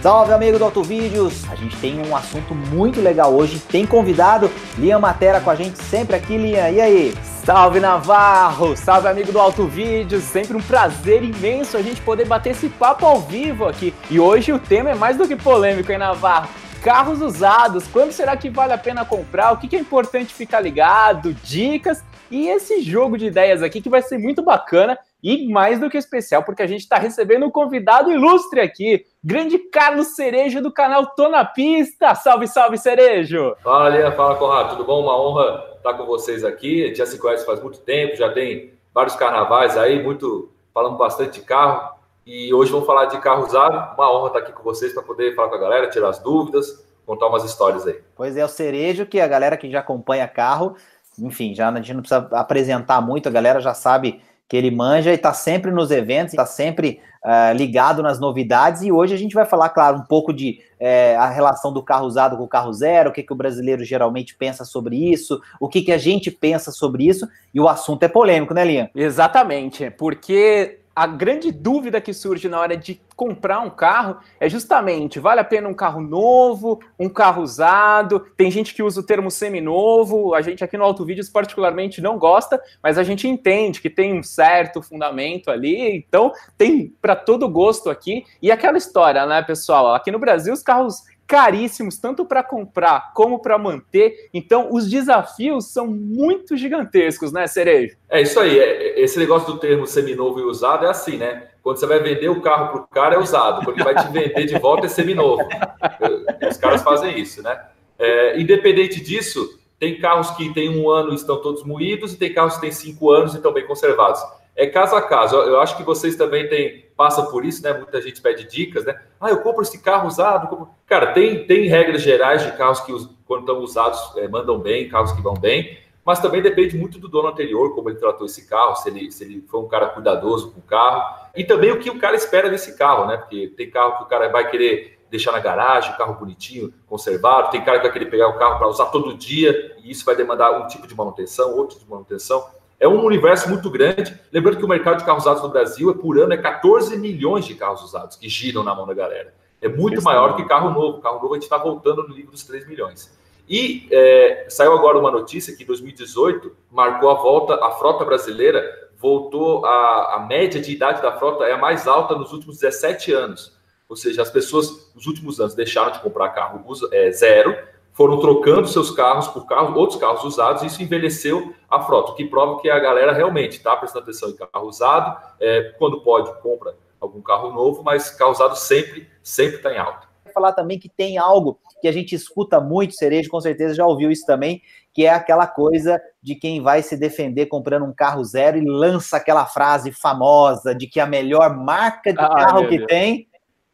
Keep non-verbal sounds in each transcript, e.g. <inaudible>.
Salve, amigo do Auto Vídeos! A gente tem um assunto muito legal hoje. Tem convidado, Liam Matera com a gente sempre aqui, Liam. E aí? Salve, Navarro! Salve, amigo do Auto Vídeos! Sempre um prazer imenso a gente poder bater esse papo ao vivo aqui. E hoje o tema é mais do que polêmico, hein, Navarro? Carros usados, quando será que vale a pena comprar? O que é importante ficar ligado? Dicas e esse jogo de ideias aqui que vai ser muito bacana e mais do que especial, porque a gente está recebendo um convidado ilustre aqui, grande Carlos Cerejo do canal Tô na Pista. Salve, salve, Cerejo! Fala, Lia, fala, Conrado, tudo bom? Uma honra estar com vocês aqui. A gente já se conhece faz muito tempo, já tem vários carnavais aí, muito falando bastante de carro. E hoje vamos falar de carro usado. Uma honra estar aqui com vocês para poder falar com a galera, tirar as dúvidas, contar umas histórias aí. Pois é, o Cerejo, que a galera que já acompanha carro, enfim, já a gente não precisa apresentar muito, a galera já sabe que ele manja e está sempre nos eventos, está sempre uh, ligado nas novidades. E hoje a gente vai falar, claro, um pouco de é, a relação do carro usado com o carro zero, o que, que o brasileiro geralmente pensa sobre isso, o que, que a gente pensa sobre isso. E o assunto é polêmico, né, Liam? Exatamente, porque a grande dúvida que surge na hora de comprar um carro é justamente, vale a pena um carro novo, um carro usado? Tem gente que usa o termo seminovo, a gente aqui no Auto Vídeos particularmente não gosta, mas a gente entende que tem um certo fundamento ali, então tem para todo gosto aqui. E aquela história, né, pessoal? Aqui no Brasil os carros caríssimos, tanto para comprar como para manter. Então, os desafios são muito gigantescos, né, Cerejo? É isso aí. É, esse negócio do termo seminovo e usado é assim, né? Quando você vai vender o carro para o cara, é usado. Quando ele vai te vender de volta, é seminovo. Os caras fazem isso, né? É, independente disso, tem carros que têm um ano e estão todos moídos, e tem carros que têm cinco anos e estão bem conservados é caso a caso. Eu, acho que vocês também têm, passam por isso, né? Muita gente pede dicas, né? Ah, eu compro esse carro usado. Compro... Cara, tem, tem regras gerais de carros que, quando estão usados, é, mandam bem, carros que vão bem, mas também depende muito do dono anterior, como ele tratou esse carro, se ele, se ele foi um cara cuidadoso com o carro, e também o que o cara espera desse carro, né? Porque tem carro que o cara vai querer deixar na garagem, carro bonitinho, conservado, tem cara que vai querer pegar o carro para usar todo dia, e isso vai demandar um tipo de manutenção, outro tipo de manutenção. É um universo muito grande. Lembrando que o mercado de carros usados no Brasil, é por ano, é 14 milhões de carros usados que giram na mão da galera. É muito maior que carro novo. Carro novo a gente está voltando no nível dos 3 milhões. E é, saiu agora uma notícia que 2018 marcou a volta, a frota brasileira voltou, a, a média de idade da frota é a mais alta nos últimos 17 anos. Ou seja, as pessoas nos últimos anos deixaram de comprar carro é, zero foram trocando seus carros por carros, outros carros usados, e isso envelheceu a frota, o que prova que a galera realmente está prestando atenção em carro usado, é, quando pode, compra algum carro novo, mas carro usado sempre, sempre está em alta. Falar também que tem algo que a gente escuta muito, Cerejo com certeza já ouviu isso também, que é aquela coisa de quem vai se defender comprando um carro zero e lança aquela frase famosa de que a melhor marca de ah, carro que Deus. tem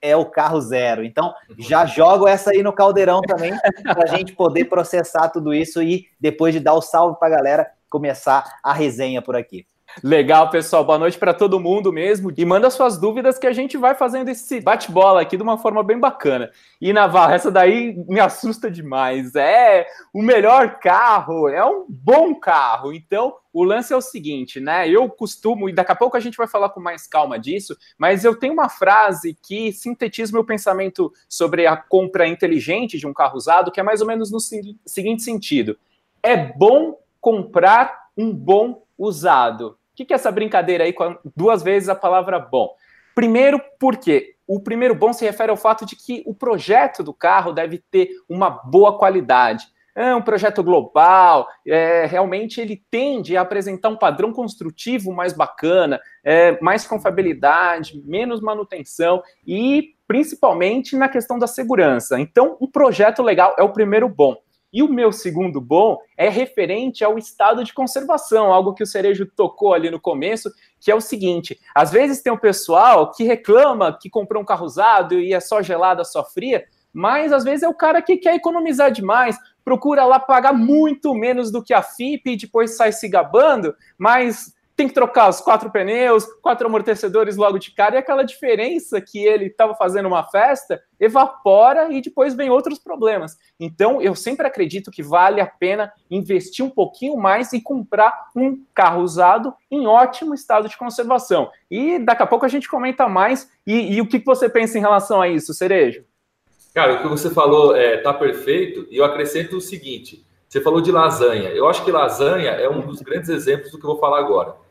é o carro zero. Então, já jogo essa aí no caldeirão também, para a gente poder processar tudo isso e, depois de dar o salve para a galera, começar a resenha por aqui. Legal, pessoal. Boa noite para todo mundo mesmo. E manda suas dúvidas que a gente vai fazendo esse bate-bola aqui de uma forma bem bacana. E Navarro, essa daí me assusta demais. É o melhor carro, é um bom carro. Então, o lance é o seguinte, né? Eu costumo, e daqui a pouco a gente vai falar com mais calma disso, mas eu tenho uma frase que sintetiza meu pensamento sobre a compra inteligente de um carro usado, que é mais ou menos no seguinte sentido: é bom comprar um bom usado. O que, que é essa brincadeira aí com duas vezes a palavra bom? Primeiro, porque o primeiro bom se refere ao fato de que o projeto do carro deve ter uma boa qualidade. É um projeto global, é, realmente ele tende a apresentar um padrão construtivo mais bacana, é, mais confiabilidade, menos manutenção e principalmente na questão da segurança. Então, um projeto legal é o primeiro bom. E o meu segundo bom é referente ao estado de conservação, algo que o Cerejo tocou ali no começo, que é o seguinte: às vezes tem um pessoal que reclama que comprou um carro usado e é só gelada, só fria, mas às vezes é o cara que quer economizar demais, procura lá pagar muito menos do que a FIP e depois sai se gabando, mas tem que trocar os quatro pneus, quatro amortecedores logo de cara, e aquela diferença que ele estava fazendo uma festa evapora e depois vem outros problemas. Então, eu sempre acredito que vale a pena investir um pouquinho mais e comprar um carro usado em ótimo estado de conservação. E daqui a pouco a gente comenta mais. E, e o que você pensa em relação a isso, Cerejo? Cara, o que você falou é, tá perfeito, e eu acrescento o seguinte: você falou de lasanha. Eu acho que lasanha é um dos grandes exemplos do que eu vou falar agora.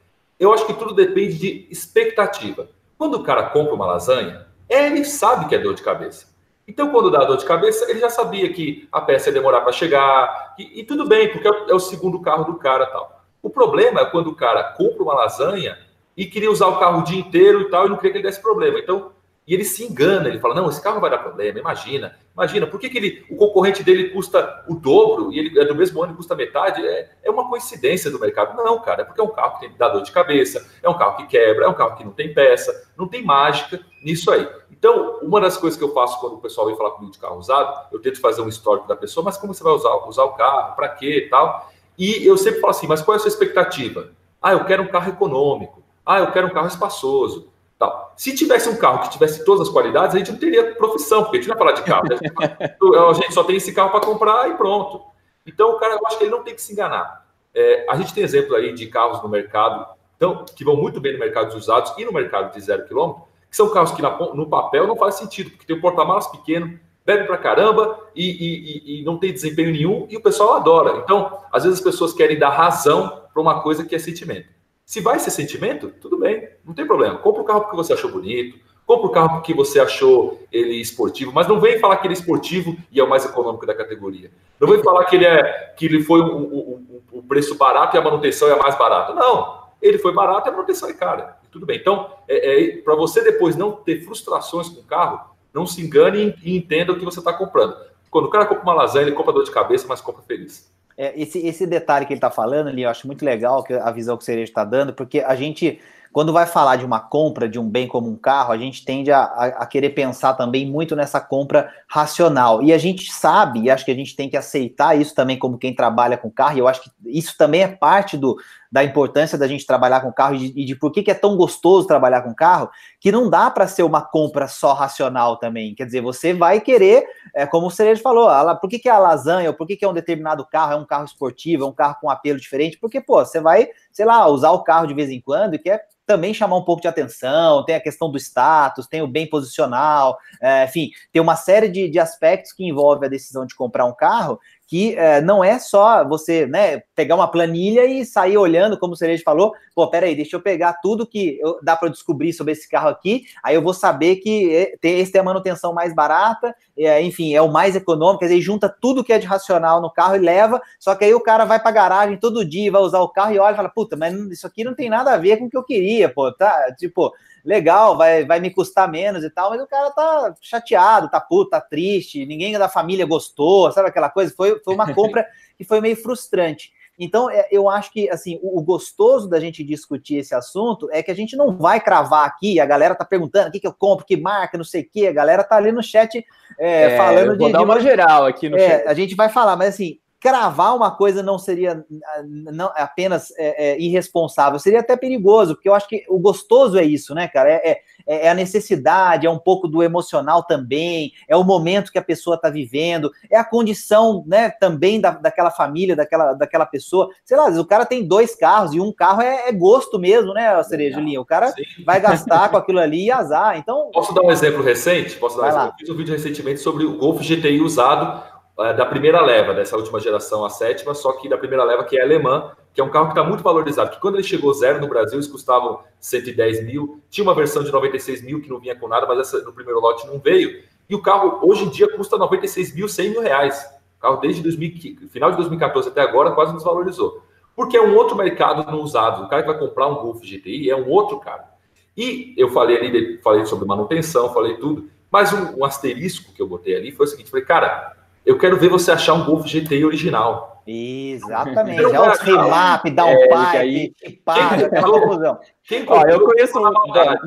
Eu acho que tudo depende de expectativa. Quando o cara compra uma lasanha, ele sabe que é dor de cabeça. Então, quando dá dor de cabeça, ele já sabia que a peça ia demorar para chegar, e, e, tudo bem, porque é o, é o segundo carro do cara tal. O problema é quando o cara compra uma lasanha e queria usar o carro o dia inteiro e tal, e não queria que ele desse problema. Então, e ele se engana, ele fala: não, esse carro vai dar problema, imagina. Imagina, por que, que ele, o concorrente dele custa o dobro e ele é do mesmo ano custa metade? É, é uma coincidência do mercado. Não, cara, é porque é um carro que tem dá dor de cabeça, é um carro que quebra, é um carro que não tem peça, não tem mágica nisso aí. Então, uma das coisas que eu faço quando o pessoal vem falar comigo de carro usado, eu tento fazer um histórico da pessoa, mas como você vai usar, usar o carro, para quê e tal. E eu sempre falo assim, mas qual é a sua expectativa? Ah, eu quero um carro econômico. Ah, eu quero um carro espaçoso. Tal. Se tivesse um carro que tivesse todas as qualidades, a gente não teria profissão, porque a gente não vai falar de carro. Né? <laughs> a gente só tem esse carro para comprar e pronto. Então, o cara, eu acho que ele não tem que se enganar. É, a gente tem exemplo aí de carros no mercado então, que vão muito bem no mercado de usados e no mercado de zero quilômetro, que são carros que na, no papel não faz sentido, porque tem um porta-malas pequeno, bebe pra caramba e, e, e, não tem desempenho nenhum e o pessoal adora. Então, às vezes as pessoas querem dar razão para uma coisa que é sentimento. Se vai ser sentimento, tudo bem, não tem problema. Compra o carro porque você achou bonito, compra o carro porque você achou ele esportivo, mas não vem falar que ele é esportivo e é o mais econômico da categoria. Não vem falar que ele é que ele foi o preço barato e a manutenção é a mais barata. Não, ele foi barato e a manutenção é cara. Tudo bem. Então, é, é para você depois não ter frustrações com o carro, não se engane e entenda o que você está comprando. Quando o cara compra uma lasanha, ele compra dor de cabeça, mas compra feliz. É, esse, esse detalhe que ele está falando ali, eu acho muito legal que a visão que o Cereja está dando, porque a gente, quando vai falar de uma compra de um bem como um carro, a gente tende a, a, a, querer pensar também muito nessa compra racional. E a gente sabe, e acho que a gente tem que aceitar isso também como quem trabalha com carro, e eu acho que isso também é parte do, da importância da gente trabalhar com carro e de, e de por que, que é tão gostoso trabalhar com carro, que não dá para ser uma compra só racional também. Quer dizer, você vai querer, é, como o Cerejo falou, a, por que, que é a lasanha, ou por que, que é um determinado carro, é um carro esportivo, é um carro com apelo diferente, porque, pô, você vai, sei lá, usar o carro de vez em quando e quer também chamar um pouco de atenção, tem a questão do status, tem o bem posicional, é, enfim, tem uma série de, de aspectos que envolve a decisão de comprar um carro que é, não é só você né, pegar uma planilha e sair olhando, como o Cerejo falou, pô, peraí, deixa eu pegar tudo que eu, dá para descobrir sobre esse carro aqui, aí eu vou saber que é, esse tem a manutenção mais barata, é, enfim, é o mais econômico, quer dizer, junta tudo que é de racional no carro e leva, só que aí o cara vai para garagem todo dia, vai usar o carro e olha e fala, puta, mas isso aqui não tem nada a ver com o que eu queria, pô, tá, tipo, legal, vai, vai me custar menos e tal, mas o cara tá chateado, tá puto, tá triste, ninguém da família gostou, sabe aquela coisa? Foi, foi uma <laughs> compra que foi meio frustrante. Então, é, eu acho que assim, o, gostoso da gente discutir esse assunto é que a gente não vai cravar aqui, a galera tá perguntando o que, que eu compro, que marca, não sei o que, a galera tá ali no chat é, é, falando de. Dar de uma geral aqui no é, chat. A gente vai falar, mas assim, cravar uma coisa não seria não apenas é, é, irresponsável, seria até perigoso, porque eu acho que o gostoso é isso, né, cara? É, é, é a necessidade, é um pouco do emocional também, é o momento que a pessoa está vivendo, é a condição, né, também da, daquela família, daquela, daquela pessoa. Sei lá, o cara tem dois carros e um carro é, é gosto mesmo, né, Cereja Linha? O cara Sim. vai gastar com aquilo ali e azar. Então. Posso dar um exemplo recente? Posso dar um exemplo? Eu fiz um vídeo recentemente sobre o Golf GTI usado é, da primeira leva, dessa última geração, a sétima, só que da primeira leva, que é alemã, que é um carro que está muito valorizado, que quando ele chegou zero no Brasil, eles custavam 110 mil, tinha uma versão de 96 mil que não vinha com nada, mas essa no primeiro lote não veio, e o carro hoje em dia custa 96 mil, 100 mil reais. O carro desde 2000, final de 2014 até agora quase desvalorizou. Porque é um outro mercado no usado. O cara que vai comprar um Golf GTI é um outro cara. E eu falei ali, falei sobre manutenção, falei tudo, mas um, um asterisco que eu botei ali foi o seguinte: falei, cara, eu quero ver você achar um Golf GTI original. Exatamente. É o remap, dá um é, pai, para, quem, confusão. Quem comprou, Ó, eu conheço um,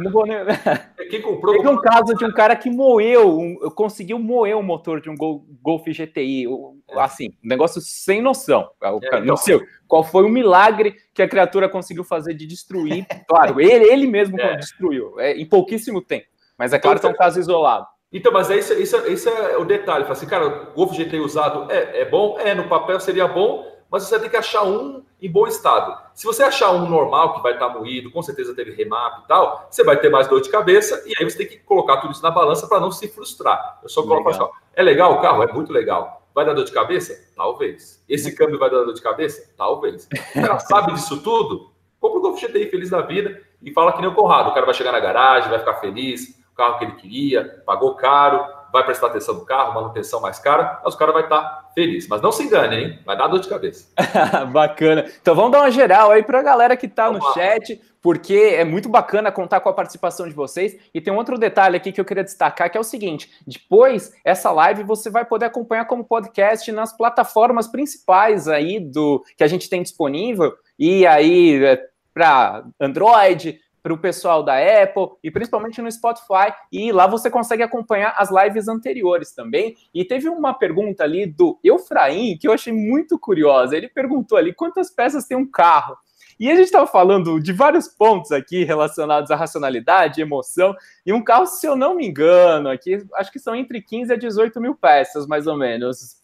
não vou nem... <laughs> quem comprou. Teve um caso de um cara que moeu, um, conseguiu moer o motor de um Golf GTI, é. assim, um negócio sem noção. É, o, é, não então. sei qual foi o milagre que a criatura conseguiu fazer de destruir. Claro, ele, ele mesmo <laughs> é. destruiu, é, em pouquíssimo tempo. Mas é claro que é um então, caso isolado. Então, mas é isso, isso, isso é o detalhe. Fala assim, cara, o Golf GT usado é, é bom? É, no papel seria bom, mas você tem que achar um em bom estado. Se você achar um normal que vai estar moído, com certeza teve remap e tal, você vai ter mais dor de cabeça e aí você tem que colocar tudo isso na balança para não se frustrar. Eu só coloco assim, é legal o carro? É muito legal. Vai dar dor de cabeça? Talvez. Esse câmbio vai dar dor de cabeça? Talvez. O cara sabe disso tudo? Compra o Golf GTI feliz da vida e fala que nem o Conrado. O cara vai chegar na garagem, vai ficar feliz, carro que ele queria, pagou caro, vai prestar atenção no carro, manutenção mais cara, mas o cara vai estar feliz. Mas não se engane, hein? Vai dar dor de cabeça. <laughs> bacana. Então vamos dar uma geral aí para a galera que está no chat, porque é muito bacana contar com a participação de vocês. E tem um outro detalhe aqui que eu queria destacar, que é o seguinte: depois essa live você vai poder acompanhar como podcast nas plataformas principais aí do que a gente tem disponível. E aí, é, para Android, para o pessoal da Apple e principalmente no Spotify. E lá você consegue acompanhar as lives anteriores também. E teve uma pergunta ali do Eufraim que eu achei muito curiosa. Ele perguntou ali quantas peças tem um carro. E a gente estava falando de vários pontos aqui relacionados à racionalidade, emoção, e um carro, se eu não me engano, aqui acho que são entre 15 a 18 mil peças, mais ou menos.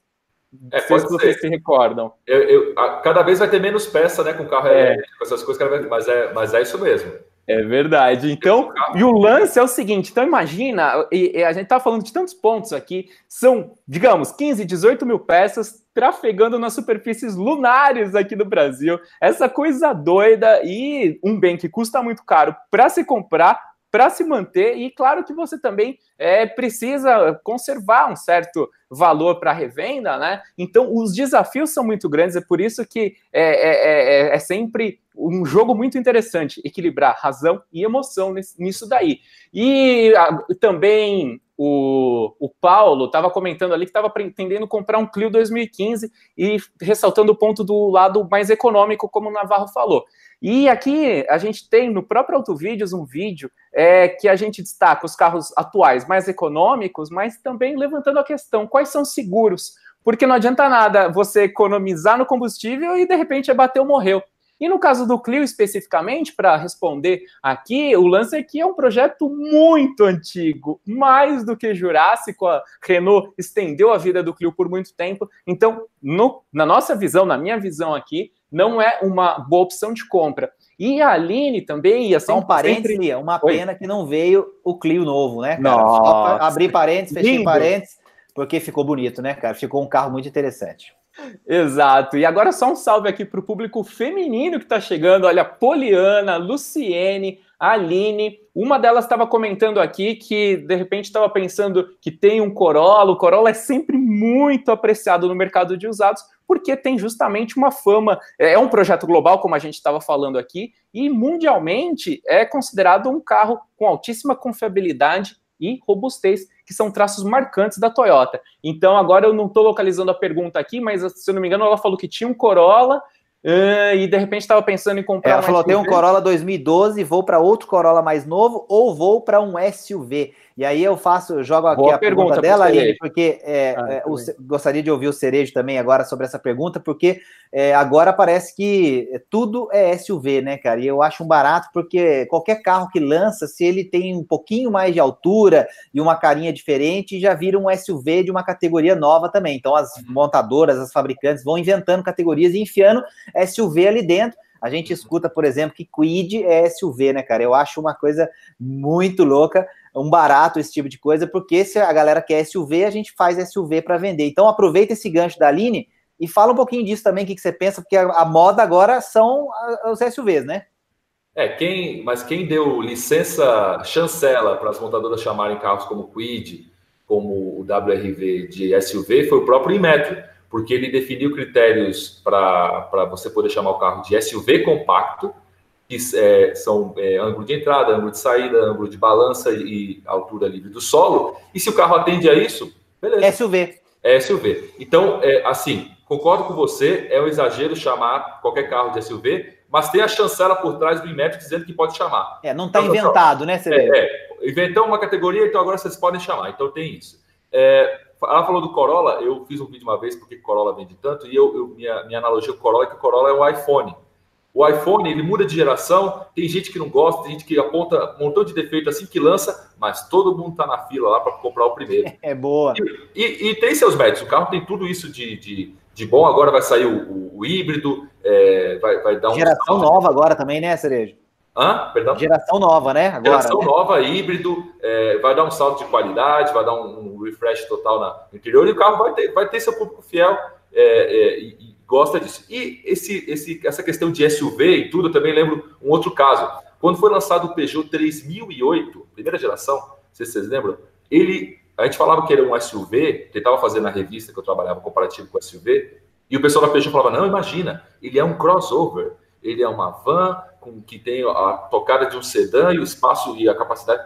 É, se vocês se recordam. Eu, eu, a, cada vez vai ter menos peça, né, com carro é. elétrico, essas coisas, mas é, mas é isso mesmo. É verdade. Então, e o lance é o seguinte: então imagina, e, e a gente tá falando de tantos pontos aqui, são, digamos, 15, 18 mil peças trafegando nas superfícies lunares aqui do Brasil. Essa coisa doida e um bem que custa muito caro para se comprar, para se manter, e claro que você também é, precisa conservar um certo valor para revenda, né? Então, os desafios são muito grandes, é por isso que é, é, é, é sempre um jogo muito interessante, equilibrar razão e emoção nisso daí. E a, também o, o Paulo estava comentando ali que estava pretendendo comprar um Clio 2015 e ressaltando o ponto do lado mais econômico, como o Navarro falou. E aqui a gente tem no próprio Autovídeos um vídeo é, que a gente destaca os carros atuais mais econômicos, mas também levantando a questão: quais são seguros? Porque não adianta nada você economizar no combustível e de repente é bateu, morreu. E no caso do Clio especificamente, para responder aqui, o lance aqui é um projeto muito antigo, mais do que Jurássico. A Renault estendeu a vida do Clio por muito tempo. Então, no, na nossa visão, na minha visão aqui, não é uma boa opção de compra. E a Aline também ia ser um parênteses, sempre... uma pena Oi. que não veio o Clio novo, né, cara? Nossa. Abrir parênteses, fechei parênteses, porque ficou bonito, né, cara? Ficou um carro muito interessante. Exato. E agora só um salve aqui para o público feminino que está chegando. Olha, Poliana, Luciene, Aline. Uma delas estava comentando aqui que de repente estava pensando que tem um Corolla. O Corolla é sempre muito apreciado no mercado de usados porque tem justamente uma fama. É um projeto global, como a gente estava falando aqui, e mundialmente é considerado um carro com altíssima confiabilidade e robustez que são traços marcantes da Toyota. Então, agora eu não estou localizando a pergunta aqui, mas se eu não me engano, ela falou que tinha um Corolla uh, e de repente estava pensando em comprar. Ela falou: tem um Corolla 2012, vou para outro Corolla mais novo ou vou para um SUV. E aí eu faço, eu jogo aqui Boa a pergunta, pergunta dela, Aline, porque é, ah, é, o, gostaria de ouvir o Cerejo também agora sobre essa pergunta, porque é, agora parece que tudo é SUV, né, cara? E eu acho um barato, porque qualquer carro que lança, se ele tem um pouquinho mais de altura e uma carinha diferente, já vira um SUV de uma categoria nova também. Então as uhum. montadoras, as fabricantes vão inventando categorias e enfiando SUV ali dentro. A gente escuta, por exemplo, que Quid é SUV, né, cara? Eu acho uma coisa muito louca um barato esse tipo de coisa, porque se a galera quer SUV, a gente faz SUV para vender. Então aproveita esse gancho da Aline e fala um pouquinho disso também, o que, que você pensa, porque a, a moda agora são os SUVs, né? É, quem, mas quem deu licença chancela para as montadoras chamarem carros como Quid, como o WRV de SUV, foi o próprio Inmetro, porque ele definiu critérios para você poder chamar o carro de SUV compacto, que é, são é, ângulo de entrada, ângulo de saída, ângulo de balança e altura livre do solo. E se o carro atende a isso, beleza. SUV. É SUV. Então, é, assim, concordo com você, é um exagero chamar qualquer carro de SUV, mas tem a chancela por trás do IMET dizendo que pode chamar. É, não está então, inventado, né, Cerejo? É, é, inventamos uma categoria, então agora vocês podem chamar. Então tem isso. É, ela falou do Corolla, eu fiz um vídeo uma vez porque Corolla vende tanto, e eu, eu minha, minha analogia com o Corolla é que o Corolla é um iPhone. O iPhone ele muda de geração, tem gente que não gosta, tem gente que aponta um montão de defeito assim que lança, mas todo mundo está na fila lá para comprar o primeiro. <laughs> É boa. E, e, e, tem seus méritos. O carro tem tudo isso de, de, de bom. Agora vai sair o, o, o, o híbrido, é, vai, vai dar um. Geração nova agora também, né, Cerejo? Hã? Perdão? Geração nova, né? Agora, Geração né? nova, híbrido, é, vai dar um salto de qualidade, vai dar um, um refresh total na, no interior e o carro vai ter, vai ter seu público fiel é, é, e, e, gosta disso. E esse, esse, essa questão de SUV e tudo, eu também lembro um outro caso. Quando foi lançado o Peugeot 3008, primeira geração, não sei se vocês lembram, ele, a gente falava que era um SUV, tentava fazer na revista que eu trabalhava comparativo com SUV, e o pessoal da Peugeot falava, não, imagina, ele é um crossover, ele é uma van com que tem a tocada de um sedã e o espaço e a capacidade.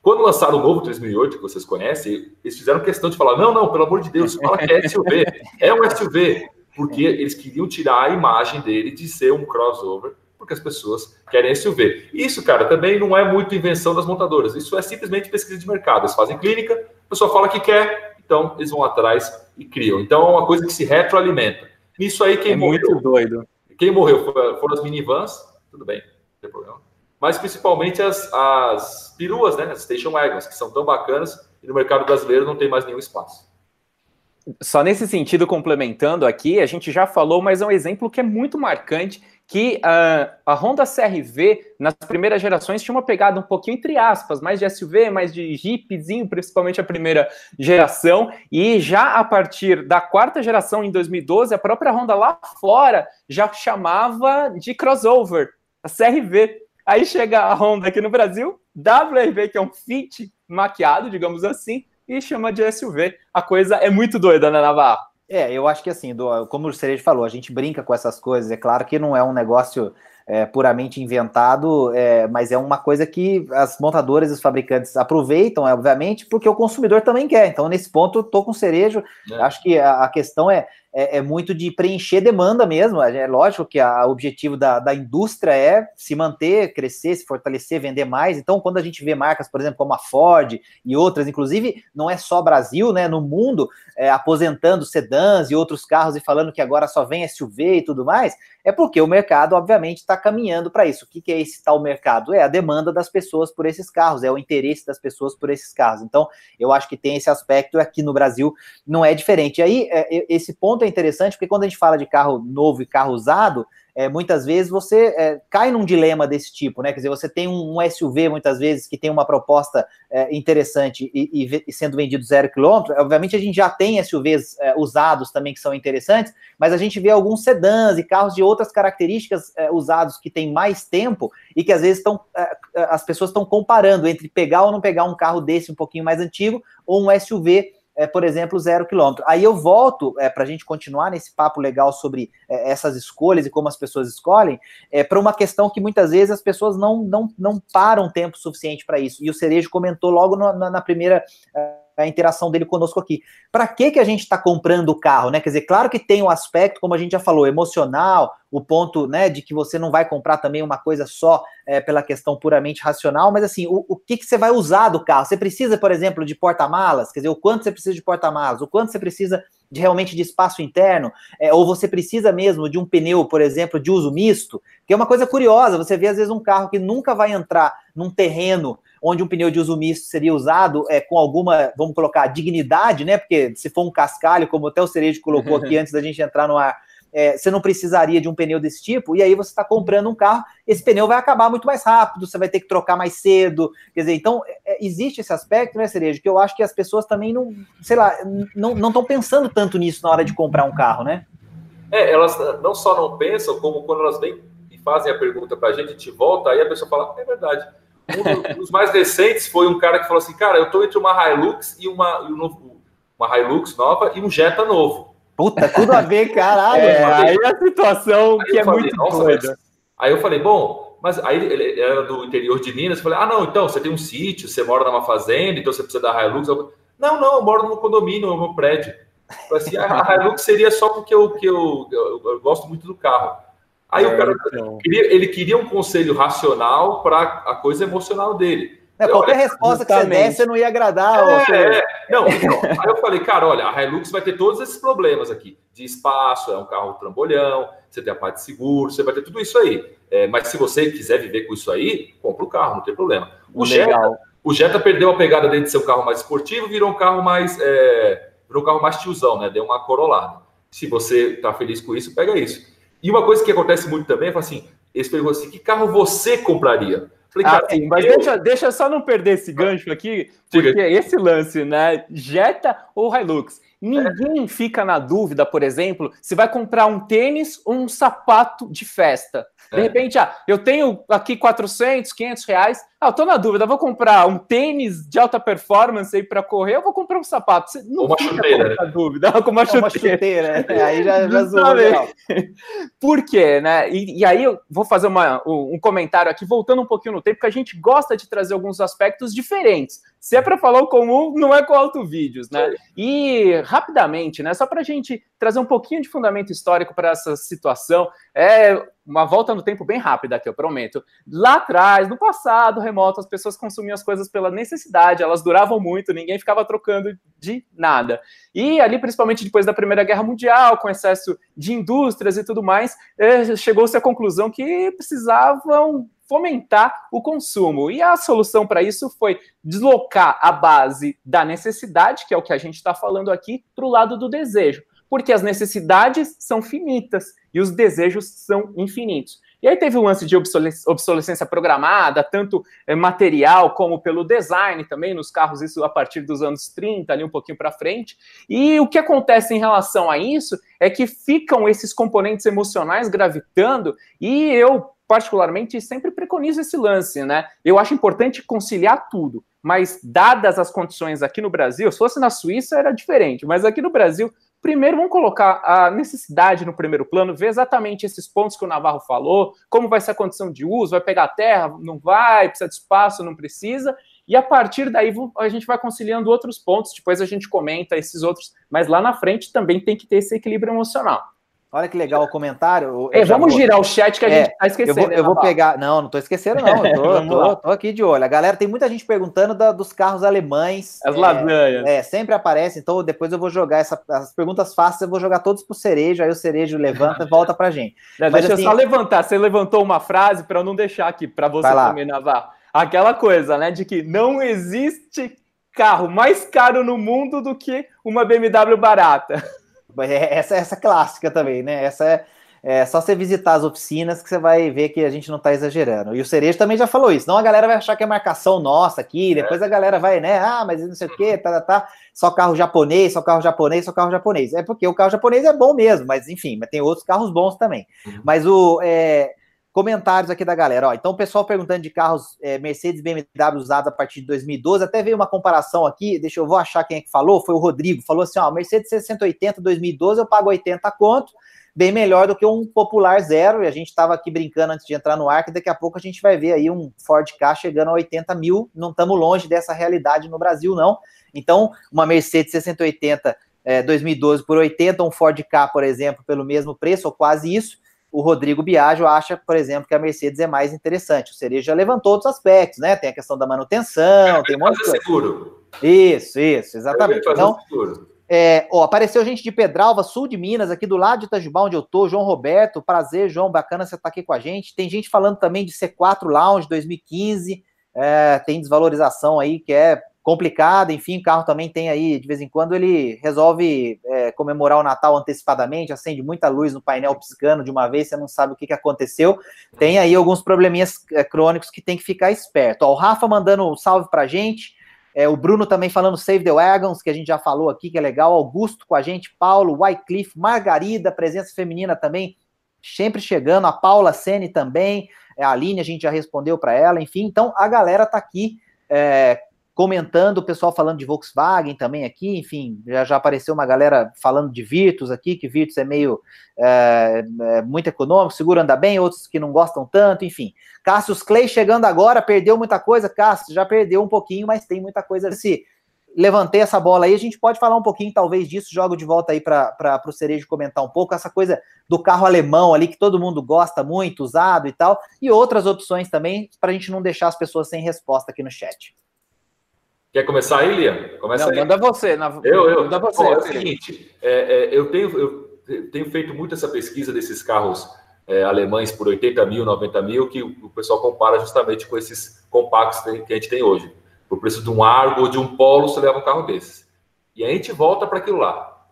Quando lançaram o novo 3008, que vocês conhecem, eles fizeram questão de falar: não, não, pelo amor de Deus, <laughs> fala que é SUV. É um SUV. Porque eles queriam tirar a imagem dele de ser um crossover, porque as pessoas querem SUV. Isso, cara, também não é muito invenção das montadoras. Isso é simplesmente pesquisa de mercado. Eles fazem clínica, a pessoa fala que quer, então eles vão atrás e criam. Então é uma coisa que se retroalimenta. Nisso aí, quem é morreu. Muito doido. Quem morreu foram as minivans, tudo bem, não tem problema. Mas principalmente as, as peruas, né? As station wagons, que são tão bacanas e no mercado brasileiro não tem mais nenhum espaço. Só nesse sentido, complementando aqui, a gente já falou, mas é um exemplo que é muito marcante, que uh, a Honda CRV, nas primeiras gerações, tinha uma pegada um pouquinho, entre aspas, mais de SUV, mais de Jeepzinho, principalmente a primeira geração, e já a partir da quarta geração, em 2012, a própria Honda lá fora já chamava de crossover, a CRV. Aí chega a Honda aqui no Brasil, WRV, que é um Fit maquiado, digamos assim, e chama de SUV. A coisa é muito doida, né, Navarro? É, eu acho que assim, do, como o Cerejo falou, a gente brinca com essas coisas. É claro que não é um negócio é, puramente inventado, é, mas é uma coisa que as montadoras e os fabricantes aproveitam, obviamente, porque o consumidor também quer. Então, nesse ponto, eu tô com cerejo. É. Acho que a, a questão é, é, é, muito de preencher demanda mesmo. É lógico que o objetivo da, da indústria é se manter, crescer, se fortalecer, vender mais. Então, quando a gente vê marcas, por exemplo, como a Ford e outras, inclusive, não é só Brasil, né? No mundo, é, aposentando sedãs e outros carros e falando que agora só vem SUV e tudo mais, é porque o mercado, obviamente, está caminhando para isso. O que, que é esse tal mercado? É a demanda das pessoas por esses carros, é o interesse das pessoas por esses carros. Então, eu acho que tem esse aspecto aqui no Brasil não é diferente. E aí, é, esse ponto é interessante, porque quando a gente fala de carro novo e carro usado, é, muitas vezes você é, cai num dilema desse tipo, né? Quer dizer, você tem um, SUV muitas vezes que tem uma proposta é, interessante e, e, e, sendo vendido zero quilômetro. Obviamente a gente já tem SUVs é, usados também que são interessantes, mas a gente vê alguns sedãs e carros de outras características é, usados que têm mais tempo e que às vezes estão é, as pessoas estão comparando entre pegar ou não pegar um carro desse um pouquinho mais antigo ou um SUV é, por exemplo, zero quilômetro. Aí eu volto é, para a gente continuar nesse papo legal sobre é, essas escolhas e como as pessoas escolhem, é, para uma questão que muitas vezes as pessoas não, não, não param tempo suficiente para isso. E o Cerejo comentou logo no, na, na, primeira a interação dele conosco aqui. Para que que a gente está comprando o carro, né? Quer dizer, claro que tem o um aspecto, como a gente já falou, emocional, o ponto, né, de que você não vai comprar também uma coisa só é, pela questão puramente racional, mas assim, o, o que que você vai usar do carro? Você precisa, por exemplo, de porta-malas? Quer dizer, o quanto você precisa de porta-malas? O quanto você precisa de realmente de espaço interno? É, ou você precisa mesmo de um pneu, por exemplo, de uso misto? Que é uma coisa curiosa. Você vê às vezes um carro que nunca vai entrar num terreno onde um pneu de uso misto seria usado é, com alguma, vamos colocar, dignidade, né? Porque se for um cascalho, como até o Cerejo colocou aqui <laughs> antes da gente entrar no ar, é, você não precisaria de um pneu desse tipo, e aí você está comprando um carro, esse pneu vai acabar muito mais rápido, você vai ter que trocar mais cedo. Quer dizer, então é, existe esse aspecto, né, Cerejo, que eu acho que as pessoas também não, sei lá, não estão pensando tanto nisso na hora de comprar um carro, né? É, elas não só não pensam, como quando elas vêm e fazem a pergunta para a gente, gente volta, aí a pessoa fala, é verdade um dos mais recentes foi um cara que falou assim: Cara, eu tô entre uma Hilux e uma, uma Hilux nova e um Jetta novo. Puta, tudo a ver, caralho. É, aí a situação aí que é falei, muito doida. Aí eu falei: Bom, mas aí ele era do interior de Minas. Eu falei: Ah, não, então você tem um sítio, você mora numa fazenda, então você precisa da Hilux. Eu, não, não, eu moro no condomínio, no meu prédio. Assim, a Hilux seria só porque eu, que eu, eu, eu gosto muito do carro. Aí é, o cara então. queria, ele queria um conselho racional para a coisa emocional dele. É, qualquer resposta justamente. que você desse não ia agradar. É, é. Não, então, aí eu falei, cara, olha, a Hilux vai ter todos esses problemas aqui. De espaço, é um carro trambolhão, você tem a parte de seguro, você vai ter tudo isso aí. É, mas se você quiser viver com isso aí, compra o carro, não tem problema. O Jetta, o Jetta perdeu a pegada dele de ser um carro mais esportivo, virou um carro mais. É, virou um carro mais tiozão, né? Deu uma corolada. Se você está feliz com isso, pega isso. E uma coisa que acontece muito também é assim: esse perguntou assim, que carro você compraria? Falei, ah, sim, mas eu... deixa, deixa só não perder esse gancho aqui, porque Diga. esse lance, né? Jetta ou Hilux? Ninguém é. fica na dúvida, por exemplo, se vai comprar um tênis ou um sapato de festa. De é. repente, ah, eu tenho aqui 400, 500 reais. Ah, eu tô na dúvida, vou comprar um tênis de alta performance aí para correr, ou vou comprar um sapato? Você não uma chuteira. Na dúvida, com uma chuteira. Uma chuteira né? Aí já, já zoou, Por quê, né? E, e, aí eu vou fazer uma, um comentário aqui, voltando um pouquinho no tempo, que a gente gosta de trazer alguns aspectos diferentes. Se é para falar o comum, não é com alto vídeos, né? E rapidamente, né? Só para a gente trazer um pouquinho de fundamento histórico para essa situação, é uma volta no tempo bem rápida aqui, eu prometo. Lá atrás, no passado remoto, as pessoas consumiam as coisas pela necessidade, elas duravam muito, ninguém ficava trocando de nada. E ali, principalmente depois da Primeira Guerra Mundial, com excesso de indústrias e tudo mais, é, chegou-se à conclusão que precisavam fomentar o consumo. E a solução para isso foi deslocar a base da necessidade, que é o que a gente está falando aqui, para o lado do desejo. Porque as necessidades são finitas e os desejos são infinitos. E aí teve o lance de obsolescência programada, tanto eh, material como pelo design também, nos carros, isso a partir dos anos 30, ali um pouquinho para frente. E o que acontece em relação a isso é que ficam esses componentes emocionais gravitando, e eu particularmente, sempre preconizo esse lance, né? Eu acho importante conciliar tudo, mas dadas as condições aqui no Brasil, se fosse na Suíça era diferente, mas aqui no Brasil, primeiro vamos colocar a necessidade no primeiro plano, ver exatamente esses pontos que o Navarro falou, como vai ser a condição de uso, vai pegar terra, não vai, precisa de espaço, não precisa, e a partir daí a gente vai conciliando outros pontos, depois a gente comenta esses outros, mas lá na frente também tem que ter esse equilíbrio emocional. Olha que legal o comentário. É, vamos vou... girar o chat que a é, gente tá esquecendo. Eu vou, eu vou pegar. Não, não tô esquecendo, não. Eu tô, <laughs> tô, tô, aqui de olho. A galera tem muita gente perguntando da, dos carros alemães. As é, lasanhas. É, sempre aparece. Então depois eu vou jogar essa, as perguntas fáceis, eu vou jogar todos pro cerejo. Aí o cerejo levanta e volta pra gente. <laughs> Já, Mas, deixa assim, eu só levantar. Você levantou uma frase para eu não deixar aqui para você também, Navarro. Aquela coisa, né, de que não existe carro mais caro no mundo do que uma BMW barata. <laughs> É, essa, essa clássica também, né? Essa é, é só você visitar as oficinas que você vai ver que a gente não está exagerando. E o Cerejo também já falou isso. Não a galera vai achar que é marcação nossa aqui, é. depois a galera vai, né? Ah, mas não sei o quê, tá, tá, tá. Só carro japonês, só carro japonês, só carro japonês. É porque o carro japonês é bom mesmo, mas enfim, mas tem outros carros bons também. Uhum. Mas o. É, comentários aqui da galera. Ó, então, o pessoal perguntando de carros é, Mercedes BMW usados a partir de 2012. Até veio uma comparação aqui, deixa eu vou achar quem é que falou. Foi o Rodrigo. Falou assim: ó, Mercedes 680 2012 eu pago 80 conto, bem melhor do que um popular zero. E a gente estava aqui brincando antes de entrar no ar, que daqui a pouco a gente vai ver aí um Ford K chegando a 80 mil. Não estamos longe dessa realidade no Brasil, não. Então, uma Mercedes 680 é, 2012 por 80, um Ford K, por exemplo, pelo mesmo preço, ou quase isso o Rodrigo Biagio acha, por exemplo, que a Mercedes é mais interessante. O Cereja já levantou outros aspectos, né? Tem a questão da manutenção, é, tem um monte de coisa. seguro. Isso, isso, exatamente. Então, é, ó, apareceu gente de Pedralva, sul de Minas, aqui do lado de Itajubá, onde eu tô, João Roberto, prazer, João, bacana você estar tá aqui com a gente. Tem gente falando também de C4 Lounge 2015, é, tem desvalorização aí que é complicada, enfim, o carro também tem aí, de vez em quando, ele resolve é, comemorar o Natal antecipadamente, acende muita luz no painel piscando de uma vez, você não sabe o que, que aconteceu. Tem aí alguns probleminhas é, crônicos que tem que ficar esperto. Ó, o Rafa mandando um salve pra gente, é, o Bruno também falando Save the Wagons, que a gente já falou aqui, que é legal. Augusto com a gente, Paulo, Wycliffe, Margarida, presença feminina também, sempre chegando. A Paula Sene também, é, a Aline, a gente já respondeu para ela, enfim. Então, a galera tá aqui é, comentando, o pessoal falando de Volkswagen também aqui, enfim, já, já apareceu uma galera falando de Virtus aqui, que Virtus é meio é, é, muito econômico, seguro anda bem, outros que não gostam tanto, enfim. Cassius Clay chegando agora, perdeu muita coisa, Cassius já perdeu um pouquinho, mas tem muita coisa. Se levantei essa bola aí, a gente pode falar um pouquinho talvez disso, jogo de volta aí para o Cerejo comentar um pouco, essa coisa do carro alemão ali, que todo mundo gosta muito, usado e tal, e outras opções também, para a gente não deixar as pessoas sem resposta aqui no chat. Quer começar aí, Lia? Começa Não, aí. Manda você. Na... Eu, eu. Manda você. Bom, é o seguinte, é, é, eu, tenho, eu tenho feito muito essa pesquisa desses carros é, alemães por 80 mil, 90 mil, que o pessoal compara justamente com esses compactos que a gente tem hoje. Por preço de um Argo ou de um Polo, você leva um carro desses. E a gente volta para aquilo lá.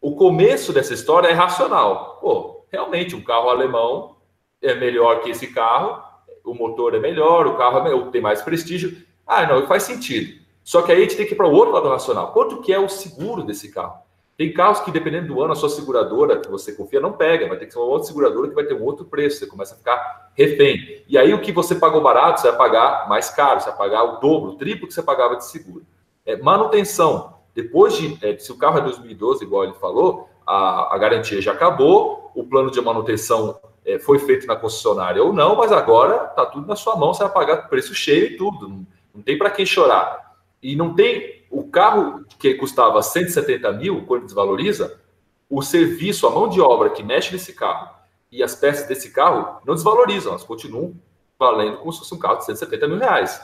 o começo dessa história é racional. Pô, realmente, um carro alemão é melhor que esse carro, o motor é melhor, o carro é melhor, tem mais prestígio. Ah, não, faz sentido. Só que aí a gente tem que ir para o outro lado racional. Quanto que é o seguro desse carro? Tem carros que, dependendo do ano, a sua seguradora que você confia não pega, vai ter que ser uma outra seguradora que vai ter um outro preço, você começa a ficar refém. E aí o que você pagou barato, você vai pagar mais caro, você vai pagar o dobro, o triplo que você pagava de seguro. É, manutenção. Depois de, é, se o carro é 2012, igual ele falou, a, a garantia já acabou, o plano de manutenção é, foi feito na concessionária ou não, mas agora está tudo na sua mão, você vai pagar preço cheio e tudo. Não, não tem para quem chorar. E não tem o carro que custava 170 mil, quando desvaloriza, o serviço, a mão de obra que mexe nesse carro e as peças desse carro não desvalorizam, elas continuam valendo como se fosse um carro de 170 mil reais.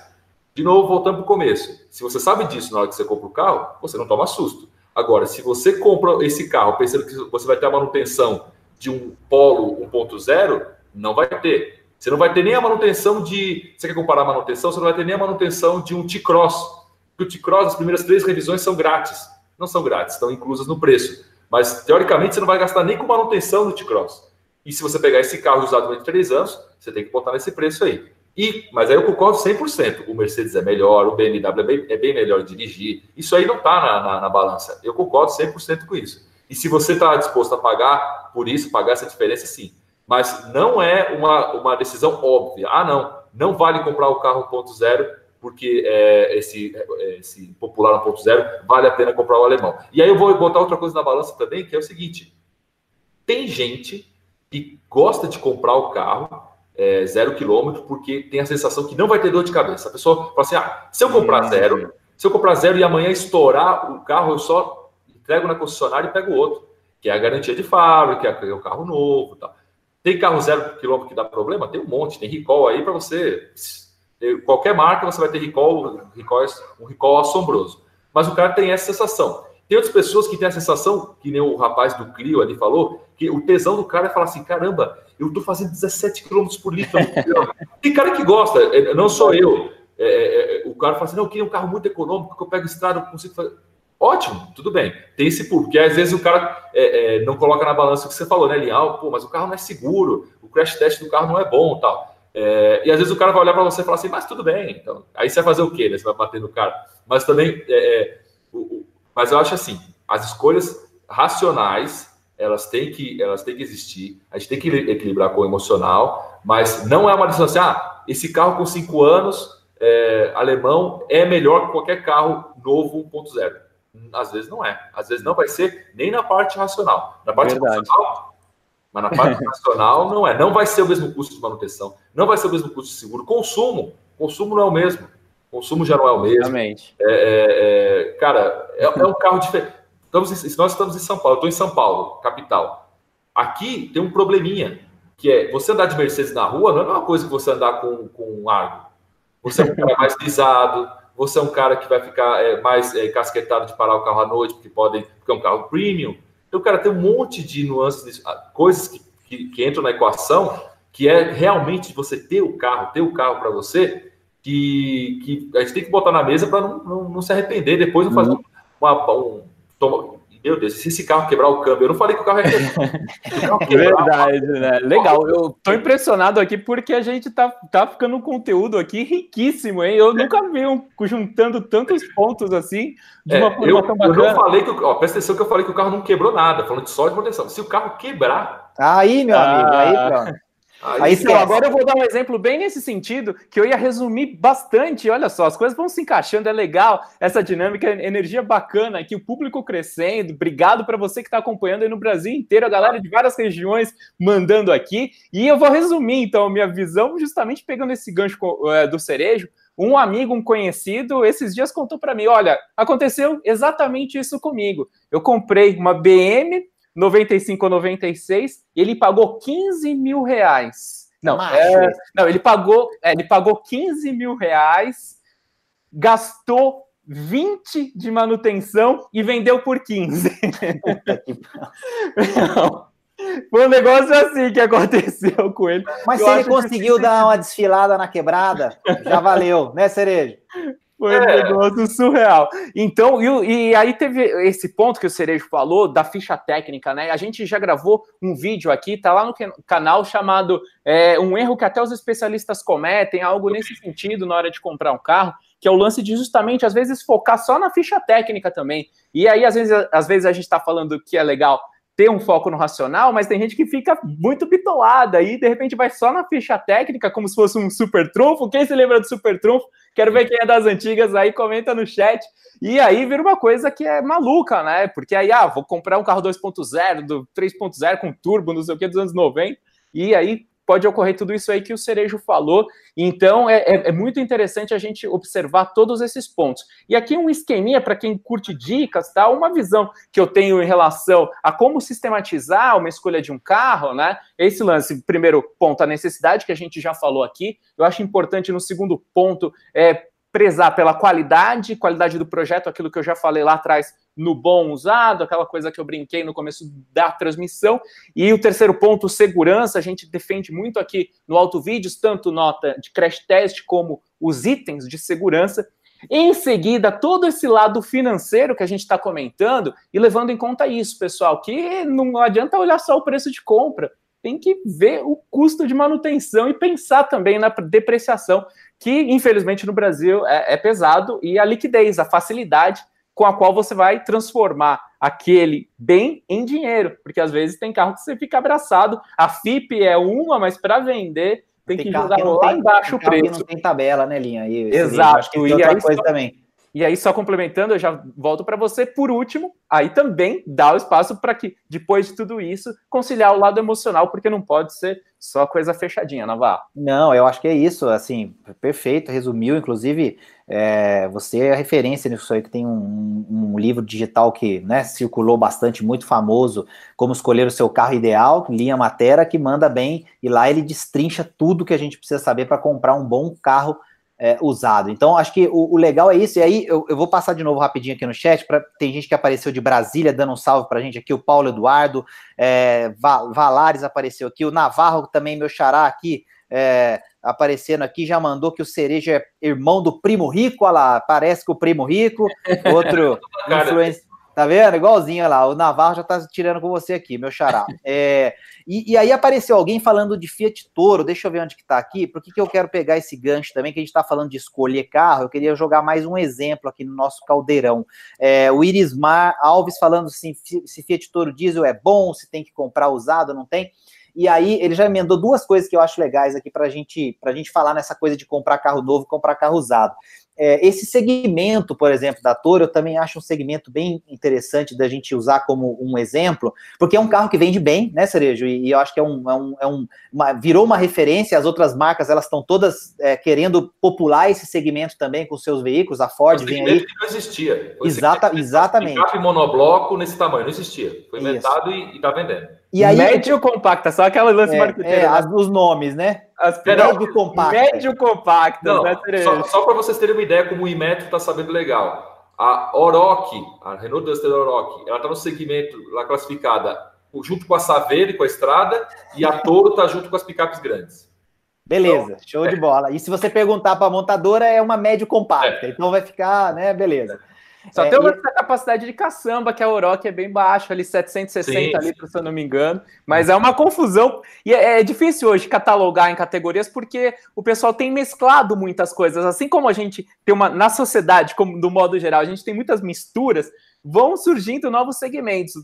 De novo, voltando para o começo. Se você sabe disso na hora que você compra o carro, você não toma susto. Agora, se você compra esse carro pensando que você vai ter a manutenção de um Polo 1.0, não vai ter. Você não vai ter nem a manutenção de. Você quer comparar a manutenção? Você não vai ter nem a manutenção de um T-Cross o T-Cross, as primeiras três revisões são grátis. Não são grátis, estão inclusas no preço. Mas, teoricamente, você não vai gastar nem com manutenção no T-Cross. E se você pegar esse carro usado durante três anos, você tem que botar nesse preço aí. E, mas aí eu concordo 100%. O Mercedes é melhor, o BMW é bem, é bem melhor dirigir. Isso aí não está na, na, na, balança. Eu concordo 100% com isso. E se você está disposto a pagar por isso, pagar essa diferença, sim. Mas não é uma, uma decisão óbvia. Ah, não, não vale comprar o carro 1.0 porque é, esse, é, esse popular 1.0 vale a pena comprar o alemão. E aí eu vou botar outra coisa na balança também, que é o seguinte: tem gente que gosta de comprar o carro é, zero quilômetro porque tem a sensação que não vai ter dor de cabeça. A pessoa fala assim: ah, se eu comprar zero, se eu comprar zero e amanhã estourar o carro, eu só entrego na concessionária e pego outro, que é a garantia de fábrica, que é o carro novo, tal. Tem carro zero quilômetro que dá problema? Tem um monte, tem recall aí para você qualquer marca você vai ter recall, recall, um recall assombroso. Mas o cara tem essa sensação. Tem outras pessoas que têm a sensação, que nem o rapaz do Clio ali falou, que o tesão do cara é falar assim: caramba, eu estou fazendo 17 km por litro. <laughs> tem cara que gosta, é, não sou eu. É, é, é, o cara fala assim: não, eu queria um carro muito econômico, que eu pego estrada, eu consigo fazer. Ótimo, tudo bem. Tem esse público, porque às vezes o cara é, é, não coloca na balança o que você falou, né, Lial? Pô, mas o carro não é seguro, o crash test do carro não é bom tal. É, e às vezes o cara vai olhar para você e falar assim, mas tudo bem, então. Aí você vai fazer o quê? Né? Você vai bater no cara. Mas também, é, é, o, o, mas eu acho assim, as escolhas racionais elas têm que elas têm que existir. A gente tem que equilibrar com o emocional, mas não é uma decisão assim, ah, esse carro com cinco anos é, alemão é melhor que qualquer carro novo 1.0. Às vezes não é. Às vezes não vai ser nem na parte racional. Na parte Verdade. racional, mas na parte nacional não é. Não vai ser o mesmo custo de manutenção, não vai ser o mesmo custo de seguro. Consumo, consumo não é o mesmo. Consumo já não é o mesmo. Exatamente. É, é, é, cara, é, é, um carro diferente. Estamos em, nós estamos em São Paulo, estou em São Paulo, capital. Aqui tem um probleminha, que é você andar de Mercedes na rua não é uma coisa que você andar com, com um Argo. Você é um cara mais pisado, você é um cara que vai ficar é, mais é, casquetado de parar o carro à noite, porque podem, porque é um carro premium. Então, cara, tem um monte de nuances, ah, coisas que, que, que entram na equação, que é realmente você ter o carro, ter o carro para você, que, que a gente tem que botar na mesa para não, não, não, se arrepender depois não fazer uhum. uma, um, toma, meu Deus, se esse carro quebrar o câmbio, eu não falei que o carro é <laughs> quebrar. Verdade, né? Legal, eu tô impressionado aqui porque a gente tá, tá ficando um conteúdo aqui riquíssimo, hein? Eu nunca vi um juntando tantos pontos assim de uma é, forma eu, bacana. Eu não falei que, ó, presta atenção que eu falei que o carro não quebrou nada, falando de só de manutenção. Se o carro quebrar. Aí, meu amigo, aí ah. pronto. Aí, então, agora eu vou dar um exemplo bem nesse sentido, que eu ia resumir bastante. Olha só, as coisas vão se encaixando, é legal essa dinâmica, energia bacana aqui, o público crescendo. Obrigado para você que está acompanhando aí no Brasil inteiro, a galera de várias regiões mandando aqui. E eu vou resumir, então, minha visão, justamente pegando esse gancho é, do cerejo. Um amigo, um conhecido, esses dias contou para mim: olha, aconteceu exatamente isso comigo. Eu comprei uma BM 95 ou 96, e ele pagou 15 mil reais. Não, é, não ele pagou, é, ele pagou 15 mil reais, gastou 20 de manutenção e vendeu por 15. não, <laughs> foi um negócio assim que aconteceu com ele. Mas se ele conseguiu dar uma desfilada na quebrada, já valeu, né, Cereja? Foi um é. negócio surreal. Então, e, e, aí teve esse ponto que o Cerejo falou da ficha técnica, né? A gente já gravou um vídeo aqui, tá lá no canal chamado é, Um erro que até os especialistas cometem, algo nesse sentido na hora de comprar um carro, que é o lance de justamente, às vezes, focar só na ficha técnica também. E aí, às vezes, às vezes a gente está falando que é legal ter um foco no racional, mas tem gente que fica muito bitolada e de repente vai só na ficha técnica, como se fosse um super trunfo. Quem se lembra do super trunfo? Quero ver quem é das antigas aí, comenta no chat. E aí vira uma coisa que é maluca, né? Porque aí, ah, vou comprar um carro 2.0, do 3.0 com turbo, não sei o que, dos anos 90, e aí pode ocorrer tudo isso aí que o Cerejo falou. Então, é, é, é muito interessante a gente observar todos esses pontos. E aqui um esqueminha para quem curte dicas, tá? Uma visão que eu tenho em relação a como sistematizar uma escolha de um carro, né? Esse lance, primeiro ponto, a necessidade que a gente já falou aqui. Eu acho importante no segundo ponto é prezar pela qualidade, qualidade do projeto, aquilo que eu já falei lá atrás, no bom usado, aquela coisa que eu brinquei no começo da transmissão. E o terceiro ponto, segurança, a gente defende muito aqui no Auto Vídeos, tanto nota de crash test como os itens de segurança. Em seguida, todo esse lado financeiro que a gente está comentando e levando em conta isso, pessoal, que não adianta olhar só o preço de compra, tem que ver o custo de manutenção e pensar também na depreciação que infelizmente no Brasil é, é pesado, e a liquidez, a facilidade com a qual você vai transformar aquele bem em dinheiro, porque às vezes tem carro que você fica abraçado, a FIP é uma, mas para vender tem, tem que jogar que lá tem, embaixo o preço. Não tem tabela, né, Linha? E, Exato. Tem outra coisa só... também. E aí, só complementando, eu já volto para você. Por último, aí também dá o espaço para que, depois de tudo isso, conciliar o lado emocional, porque não pode ser só coisa fechadinha, Navarro. Não, eu acho que é isso, assim, perfeito, resumiu, inclusive, é, você é referência nisso aí, que tem um, um, livro digital que né, circulou bastante, muito famoso, como escolher o seu carro ideal, linha Matera, que manda bem, e lá ele destrincha tudo que a gente precisa saber para comprar um bom carro é, usado. Então, acho que o, o, legal é isso. E aí, eu, eu, vou passar de novo rapidinho aqui no chat. Pra, tem gente que apareceu de Brasília dando um salve para a gente aqui. O Paulo Eduardo, é, Valares apareceu aqui. O Navarro também, meu xará aqui, é, aparecendo aqui, já mandou que o Cereja é irmão do Primo Rico. Olha lá, parece que o Primo Rico. <laughs> Outro influencer. Tá vendo? Igualzinho, olha lá. O Navarro já tá tirando com você aqui, meu xará. <laughs> É, e, e, aí apareceu alguém falando de Fiat Toro. Deixa eu ver onde que tá aqui. Por que, que eu quero pegar esse gancho também? Que a gente tá falando de escolher carro. Eu queria jogar mais um exemplo aqui no nosso caldeirão. É, o Irismar Alves falando assim, se Fiat Toro diesel é bom, se tem que comprar usado, não tem. E aí ele já emendou duas coisas que eu acho legais aqui para gente, a gente falar nessa coisa de comprar carro novo, comprar carro usado. É, esse segmento, por exemplo, da Toro, eu também acho um segmento bem interessante da gente usar como um exemplo, porque é um carro que vende bem, né, Cerejo? E, e eu acho que é um, é um, é um uma, virou uma referência. As outras marcas elas estão todas é, querendo popular esse segmento também com seus veículos. A Ford vem aí. Que não existia. Exata, exatamente. Monobloco nesse tamanho não existia. Foi inventado Isso. e está vendendo. E aí, médio compacta, só aquela lance é, marketing. É, as, os nomes, né? As médio compacta. Médio compacta, né, Só, só para vocês terem uma ideia como o Imetro está sabendo legal. A Oroch, a Renault Duster Oroch, ela está no segmento lá classificada junto com a Saveiro e com a Estrada, e a Toro está junto com as picapes grandes. Beleza, então, show é. de bola. E se você perguntar para a montadora, é uma médio compacta, é. então vai ficar, né, beleza. Só é, tem uma e... capacidade de caçamba, que a Oroque é bem baixa, ali 760 sim, litros, se eu não me engano. Mas é uma confusão. E é, é, difícil hoje catalogar em categorias, porque o pessoal tem mesclado muitas coisas. Assim como a gente tem uma. Na sociedade, como do modo geral, a gente tem muitas misturas vão surgindo novos segmentos.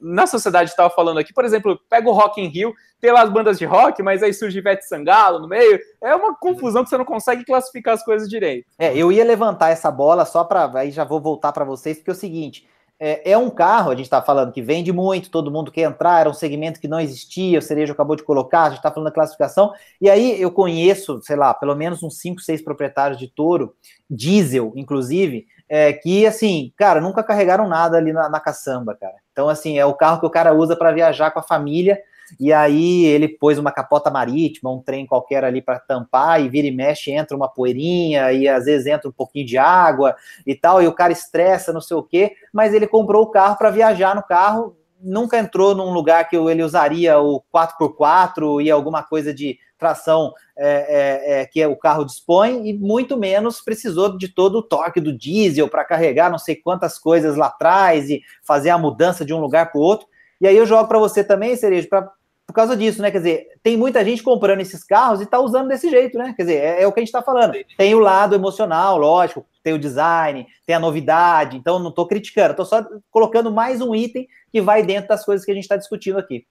Na sociedade estava falando aqui, por exemplo, pega o Rock in Rio, tem lá as bandas de rock, mas aí surge Ivete Sangalo no meio. É uma confusão que você não consegue classificar as coisas direito. É, eu ia levantar essa bola só para aí já vou voltar para vocês, porque é o seguinte, é, é, um carro, a gente está falando que vende muito, todo mundo quer entrar, era um segmento que não existia, o Cerejo acabou de colocar, a gente está falando da classificação, e aí eu conheço, sei lá, pelo menos uns 5, 6 proprietários de touro, diesel, inclusive, é, que, assim, cara, nunca carregaram nada ali na, na caçamba, cara. Então, assim, é o carro que o cara usa para viajar com a família, e aí ele pôs uma capota marítima, um trem qualquer ali para tampar, e vira e mexe, entra uma poeirinha, e às vezes entra um pouquinho de água e tal, e o cara estressa, não sei o quê, mas ele comprou o carro para viajar no carro, nunca entrou num lugar que ele usaria o 4x4 e alguma coisa de tração é, é, é, que o carro dispõe e muito menos precisou de todo o torque do diesel para carregar não sei quantas coisas lá atrás e fazer a mudança de um lugar para o outro. E aí eu jogo para você também, Cerejo, para por causa disso, né? Quer dizer, tem muita gente comprando esses carros e está usando desse jeito, né? Quer dizer, é, é o que a gente está falando. Tem o lado emocional, lógico, tem o design, tem a novidade, então não estou criticando, estou só colocando mais um item que vai dentro das coisas que a gente está discutindo aqui.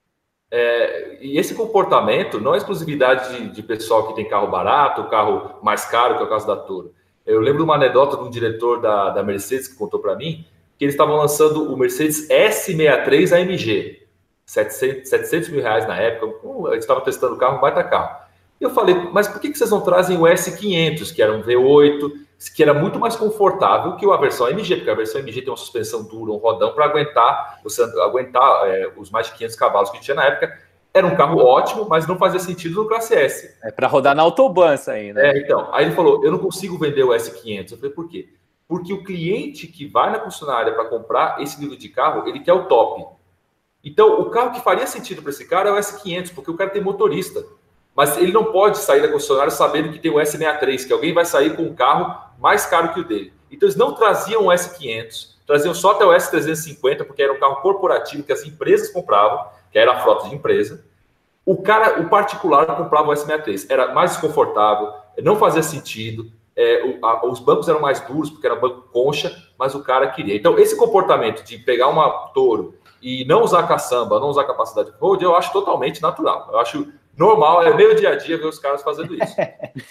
É, e esse comportamento não é exclusividade de, de, pessoal que tem carro barato, carro mais caro, que é o caso da Toro. Eu lembro uma anedota de um diretor da, da Mercedes que contou para mim que eles estavam lançando o Mercedes S63 AMG. 700, 700 mil reais na época. Eles estavam testando o carro, um baita carro. Eu falei, mas por que vocês não trazem o S500, que era um V8, que era muito mais confortável que a versão MG, porque a versão MG tem uma suspensão dura, um rodão para aguentar, você aguentar é, os mais de 500 cavalos que tinha na época. Era um carro ótimo, mas não fazia sentido no classe S. É para rodar na autobahn isso aí, né? É, então. Aí ele falou, eu não consigo vender o S500. Eu falei, por quê? Porque o cliente que vai na concessionária para comprar esse nível de carro, ele quer o top. Então, o carro que faria sentido para esse cara é o S500, porque o cara tem motorista. Mas ele não pode sair da concessionária sabendo que tem o S63, que alguém vai sair com um carro mais caro que o dele. Então, eles não traziam o S500, traziam só até o S350, porque era um carro corporativo que as empresas compravam, que era a frota de empresa. O cara, o particular, comprava o S63. Era mais desconfortável, não fazia sentido, é, o, a, os bancos eram mais duros, porque era banco concha, mas o cara queria. Então, esse comportamento de pegar uma touro e não usar caçamba, não usar capacidade de road, eu acho totalmente natural. Eu acho normal, é meio dia a dia ver os caras fazendo isso. <laughs>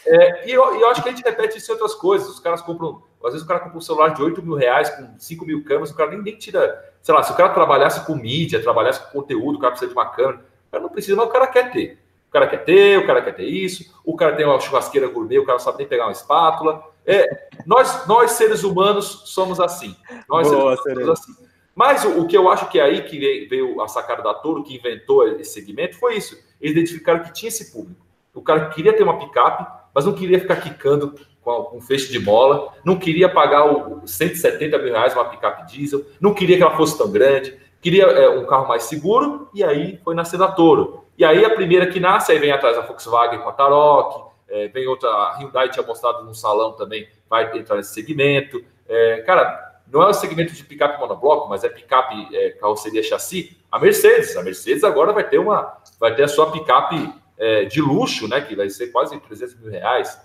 É, e eu, eu, acho que a gente repete isso em outras coisas. Os caras compram, às vezes o cara compra um celular de 8 mil reais com 5 mil câmeras, o cara nem, nem tira, sei lá, se o cara trabalhasse com mídia, trabalhasse com conteúdo, o cara precisa de uma câmera, o cara não precisa, mas o cara quer ter. O cara quer ter, o cara quer ter isso, o cara tem uma churrasqueira gourmet, o cara não sabe nem pegar uma espátula. É, nós, nós, seres humanos, somos assim. Nós, Boa, seres humanos, somos assim. Mas o, o, que eu acho que é aí que veio a sacada da Toro, que inventou esse segmento, foi isso. Eles identificaram que tinha esse público. O cara queria ter uma picape, mas não queria ficar quicando com um feixe de mola, não queria pagar o 170 mil reais uma picape diesel, não queria que ela fosse tão grande, queria é, um carro mais seguro, e aí foi nascer da Toro. E aí a primeira que nasce, aí vem atrás a Volkswagen com a Tarok, é, vem outra, a Hyundai tinha mostrado no salão também, vai entrar nesse segmento. É, cara, não é o segmento de picape monobloco, mas é picape é, carroceria chassi. A Mercedes, a Mercedes agora vai ter uma, vai ter a sua picape é, de luxo, né, que vai ser quase 300 mil reais.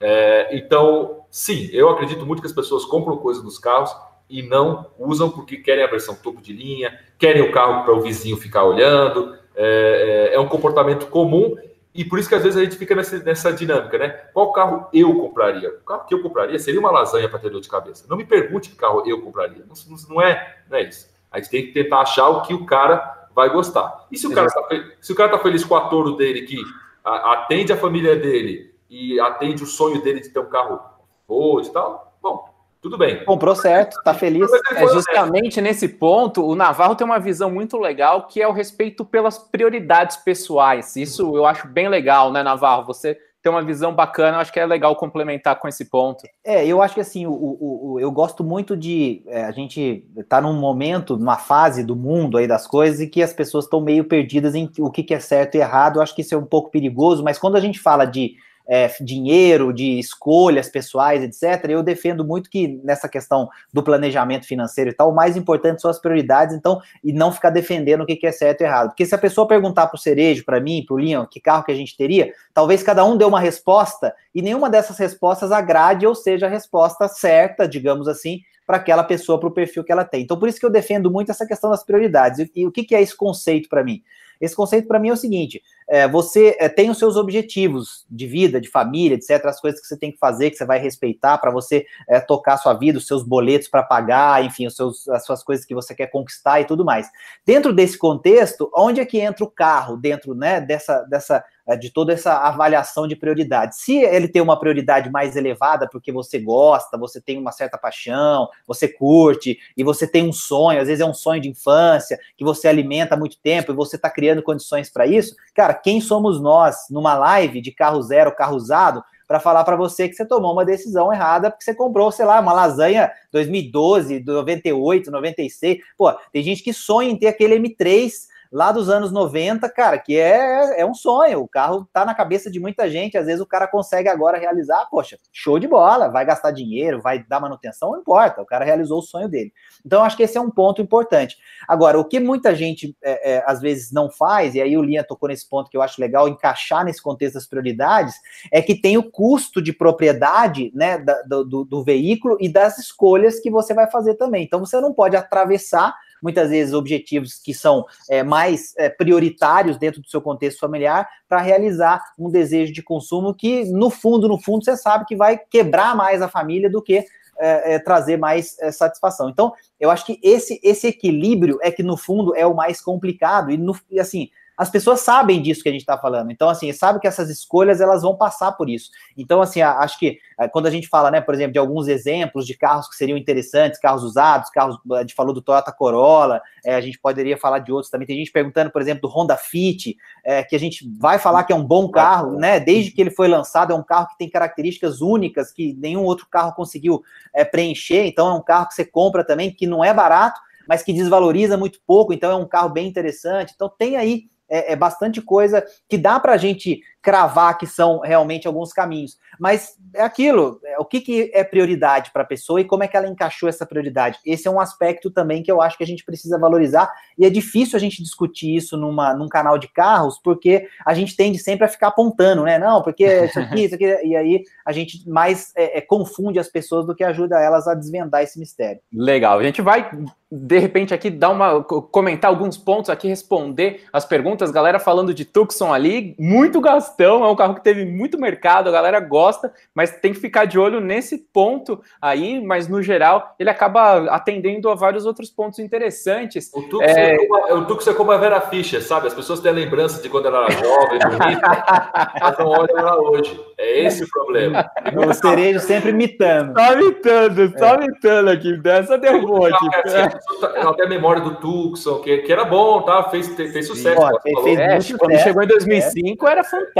É, então, sim, eu acredito muito que as pessoas compram coisas nos carros e não usam porque querem a versão topo de linha, querem o carro para o vizinho ficar olhando. É, é, é um comportamento comum e por isso que às vezes a gente fica nessa, nessa dinâmica, né? Qual carro eu compraria? O carro que eu compraria seria uma lasanha para ter dor de cabeça. Não me pergunte que carro eu compraria. Não, não, é, não é isso. A gente tem que tentar achar o que o cara vai gostar. E se o cara está se o cara tá feliz com a Toro dele, que atende a família dele e atende o sonho dele de ter um carro Ford e tal, bom, tudo bem. Comprou certo, tá feliz. É justamente nesse ponto, o Navarro tem uma visão muito legal que é o respeito pelas prioridades pessoais. Isso eu acho bem legal, né, Navarro? Você tem uma visão bacana, eu acho que é legal complementar com esse ponto. É, eu acho que assim, o, o, o eu gosto muito de. É, a gente tá num momento, numa fase do mundo aí das coisas, e que as pessoas estão meio perdidas em o que, que é certo e errado. Eu acho que isso é um pouco perigoso, mas quando a gente fala de é, dinheiro, de escolhas pessoais, etc., eu defendo muito que nessa questão do planejamento financeiro e tal, o mais importante são as prioridades, então, e não ficar defendendo o que é certo e errado. Porque se a pessoa perguntar para o Cerejo, para mim, para o Leon, que carro que a gente teria, talvez cada um dê uma resposta e nenhuma dessas respostas agrade ou seja a resposta certa, digamos assim, para aquela pessoa, para o perfil que ela tem. Então, por isso que eu defendo muito essa questão das prioridades. E, e o que, que é esse conceito para mim? Esse conceito para mim é o seguinte: é, você é, tem os seus objetivos de vida, de família, etc., as coisas que você tem que fazer, que você vai respeitar para você é, tocar a sua vida, os seus boletos para pagar, enfim, os seus, as suas coisas que você quer conquistar e tudo mais. Dentro desse contexto, onde é que entra o carro dentro né, dessa, dessa de toda essa avaliação de prioridade. Se ele tem uma prioridade mais elevada porque você gosta, você tem uma certa paixão, você curte e você tem um sonho, às vezes é um sonho de infância que você alimenta há muito tempo e você está criando condições para isso, cara, quem somos nós numa live de carro zero, carro usado, para falar para você que você tomou uma decisão errada porque você comprou, sei lá, uma lasanha 2012, 98, 96. Pô, tem gente que sonha em ter aquele M3 lá dos anos 90, cara, que é, é um sonho. O carro tá na cabeça de muita gente. Às vezes o cara consegue agora realizar, poxa, show de bola, vai gastar dinheiro, vai dar manutenção, não importa. O cara realizou o sonho dele. Então, acho que esse é um ponto importante. Agora, o que muita gente é, é, às vezes não faz, e aí o Linha tocou nesse ponto que eu acho legal encaixar nesse contexto das prioridades, é que tem o custo de propriedade né, da, do, do veículo e das escolhas que você vai fazer também. Então, você não pode atravessar muitas vezes objetivos que são é, mais é, prioritários dentro do seu contexto familiar para realizar um desejo de consumo que, no fundo, no fundo, você sabe que vai quebrar mais a família do que é, é, trazer mais é, satisfação. Então, eu acho que esse, esse equilíbrio é que, no fundo, é o mais complicado. E, no, e assim, as pessoas sabem disso que a gente está falando. Então, assim, sabe que essas escolhas elas vão passar por isso. Então, assim, acho que eh, quando a gente fala, né, por exemplo, de alguns exemplos de carros que seriam interessantes, carros usados, carros, a gente falou do Toyota Corolla, é, a gente poderia falar de outros também. Tem gente perguntando, por exemplo, do Honda Fit, é, que a gente vai falar que é um bom carro, né? Desde que ele foi lançado, é um carro que tem características únicas que nenhum outro carro conseguiu é, preencher. Então, é um carro que você compra também, que não é barato, mas que desvaloriza muito pouco. Então, é um carro bem interessante. Então, tem aí é, é bastante coisa que dá para a gente cravar que são realmente alguns caminhos. Mas é aquilo, é, o que, que é prioridade para a pessoa e como é que ela encaixou essa prioridade. Esse é um aspecto também que eu acho que a gente precisa valorizar, e é difícil a gente discutir isso numa, num canal de carros, porque a gente tende sempre a ficar apontando, né? Não, porque isso aqui, isso aqui, <laughs> e aí a gente mais é, é, confunde as pessoas do que ajuda elas a desvendar esse mistério. Legal, a gente vai de repente aqui dar uma comentar alguns pontos aqui, responder as perguntas, galera falando de Tucson ali, muito gastão, é um carro que teve muito mercado, a galera gosta, mas tem que ficar de olho nesse ponto aí, mas no geral ele acaba atendendo a vários outros pontos interessantes. O Tucson é, é, como, o Tucson é como a Vera Fischer, sabe? As pessoas têm a lembrança de quando ela era jovem, bonita, <laughs> mas não olham ela hoje. É esse o problema. O cerejo sempre imitando. Só imitando, só é. imitando aqui, dessa derrubou aqui. Ela tem a memória do Tucson, que, que era bom, tá? Fez, fez sucesso. Sim, fez é, quando chegou em 2005 é. era fantástico.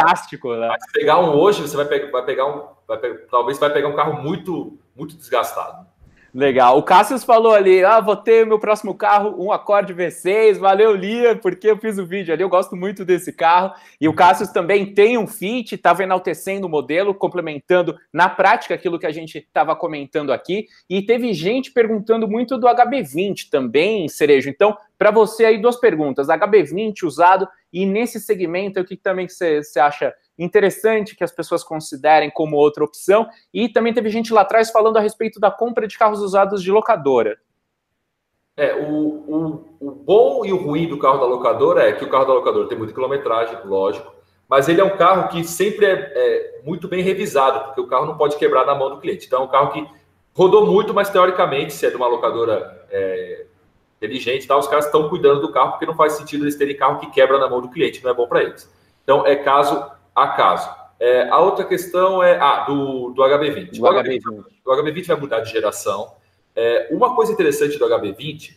Né? Mas pegar um hoje, você vai pegar, vai pegar um. Vai pegar, talvez vai pegar um carro muito, muito desgastado. Legal. O Cassius falou ali: ah, vou ter o meu próximo carro, um Accord V6. Valeu, Lia, porque eu fiz o vídeo ali. Eu gosto muito desse carro. E o Cassius também tem um Fit, estava enaltecendo o modelo, complementando na prática aquilo que a gente estava comentando aqui. E teve gente perguntando muito do HB20 também, Cerejo. Então, para você aí, duas perguntas: HB20 usado e nesse segmento, o que também você acha interessante que as pessoas considerem como outra opção. E também teve gente lá atrás falando a respeito da compra de carros usados de locadora. É, o, o, o bom e o ruim do carro da locadora é que o carro da locadora tem muita quilometragem, lógico, mas ele é um carro que sempre é, é, muito bem revisado, porque o carro não pode quebrar na mão do cliente. Então é um carro que rodou muito, mas teoricamente, se é de uma locadora é, inteligente, tá, os caras estão cuidando do carro, porque não faz sentido eles terem carro que quebra na mão do cliente, não é bom para eles. Então é caso acaso. É, a outra questão é ah, do, do HB20. O, HB20. o HB20 vai mudar de geração. É, uma coisa interessante do HB20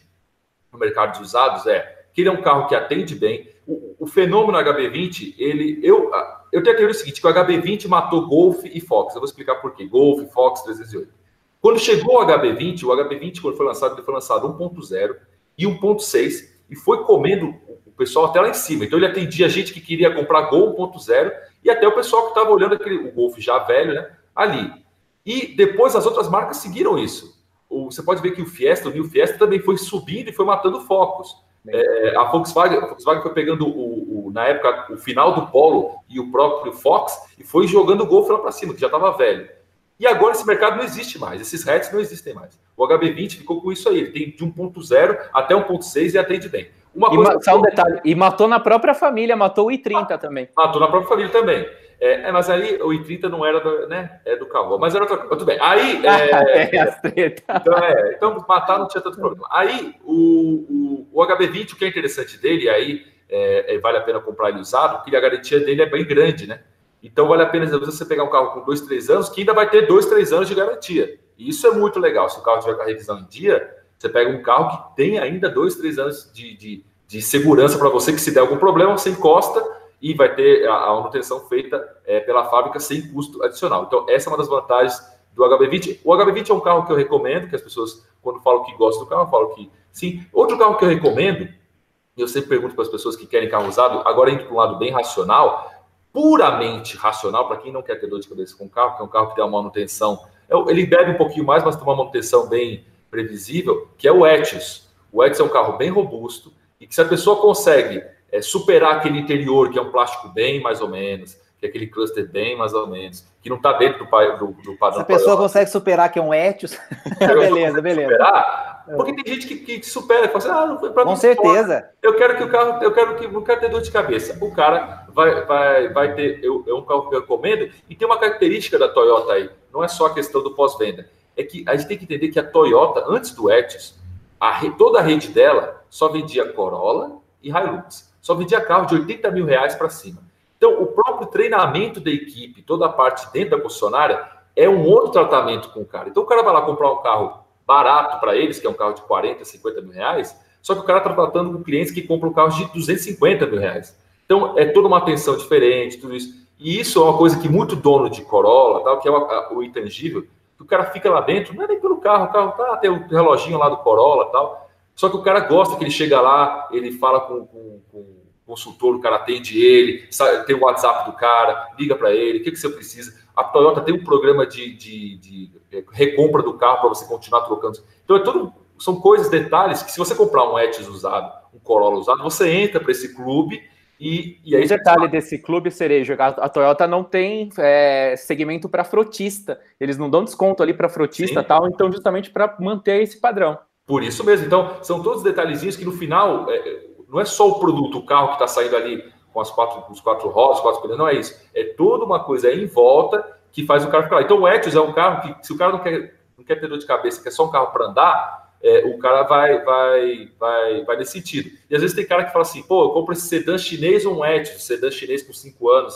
no mercado de usados é que ele é um carro que atende bem. O, o fenômeno HB20, ele, eu, eu tenho a teoria seguinte, que o HB20 matou Golf e Fox. Eu vou explicar por quê. Golf, Fox 308. Quando chegou o HB20, o HB20, quando foi lançado, ele foi lançado 1.0 e 1.6 e foi comendo o pessoal até lá em cima. Então ele atendia gente que queria comprar Gol 1.0 e até o pessoal que estava olhando aquele, o Golf já velho, né? Ali. E depois as outras marcas seguiram isso. O, você pode ver que o Fiesta, o New Fiesta também foi subindo e foi matando focos. É, a, Volkswagen, a Volkswagen foi pegando o, o, na época o final do Polo e o próprio Fox e foi jogando o Golf lá para cima, que já estava velho. E agora esse mercado não existe mais, esses hatches não existem mais. O HB20 ficou com isso aí, ele tem de 1.0 até 1.6 e atende bem. Uma e coisa só um detalhe, e matou na própria família, matou o i30 também. Matou na própria família também. É, é, mas aí o i30 não era do, né, é do carro, mas era outra coisa. Tudo bem. Aí. <laughs> É, é, então, é, então, matar não tinha tanto problema. Aí o, o, o HB20, o que é interessante dele, aí é, é, vale a pena comprar ele usado, porque a garantia dele é bem grande, né? Então vale a pena você pegar um carro com dois, três anos, que ainda vai ter dois, três anos de garantia. E isso é muito legal. Se o carro tiver com a revisão em dia, você pega um carro que tem ainda dois, três anos de, de, de segurança para você, que se der algum problema, você encosta e vai ter a, a manutenção feita é, pela fábrica sem custo adicional. Então, essa é uma das vantagens do HB20. O HB20 é um carro que eu recomendo, que as pessoas, quando falam que gostam do carro, falam que sim. Outro carro que eu recomendo, eu sempre pergunto para as pessoas que querem carro usado, agora indo para um lado bem racional, puramente racional, para quem não quer ter dor de cabeça com o carro, que é um carro que tem uma manutenção, ele bebe um pouquinho mais, mas tem uma manutenção bem previsível, que é o Etios. O Etios é um carro bem robusto e que se a pessoa consegue é, superar aquele interior, que é um plástico bem mais ou menos, que é aquele cluster bem mais ou menos, que não está dentro do, do, do padrão. Se a pessoa consegue superar que é um Etios, <laughs> beleza, beleza. Superar, porque tem gente que, que supera, que fala assim, ah, não foi para Com certeza. Eu quero que o carro, eu quero que não quero ter dor de cabeça. O cara vai, vai, vai ter, eu, é um carro que eu recomendo, e tem uma característica da Toyota aí, não é só a questão do pós-venda, é que a gente tem que entender que a Toyota, antes do Etios, a, toda a rede dela só vendia Corolla e Hilux. Só vendia carro de 80 mil reais para cima. Então, o próprio treinamento da equipe, toda a parte dentro da concessionária, é um outro tratamento com o cara. Então, o cara vai lá comprar um carro barato para eles, que é um carro de 40, 50 mil reais, só que o cara está tratando com clientes que compram carros de 250 mil reais. Então, é toda uma atenção diferente, tudo isso. E isso é uma coisa que muito dono de Corolla, tal, que é o intangível, que o cara fica lá dentro, não é nem pelo carro, o carro tá, tem o reloginho lá do Corolla tal. Só que o cara gosta que ele chega lá, ele fala com, com, com consultor, o cara atende ele, tem o WhatsApp do cara, liga para ele, o que, que você precisa. A Toyota tem um programa de, de, de é, recompra do carro para você continuar trocando. Então, é tudo, são coisas, detalhes, que se você comprar um Etios usado, um Corolla usado, você entra para esse clube e, e aí... O detalhe desse clube, Cerejo, a Toyota não tem é, segmento para frotista. Eles não dão desconto ali para frotista e tal, então justamente para manter esse padrão. Por isso mesmo. Então, são todos detalhezinhos que no final... É, não é só o produto, o carro que está saindo ali com as quatro, os quatro rodas, quatro pneus, não é isso. É toda uma coisa em volta que faz o carro ficar lá. Então o Etios é um carro que, se o cara não quer, não quer ter dor de cabeça, quer só um carro para andar, é, o cara vai, vai, vai, vai nesse sentido. E às vezes tem cara que fala assim, pô, eu compro esse sedã chinês ou um Etios, sedã chinês com cinco anos.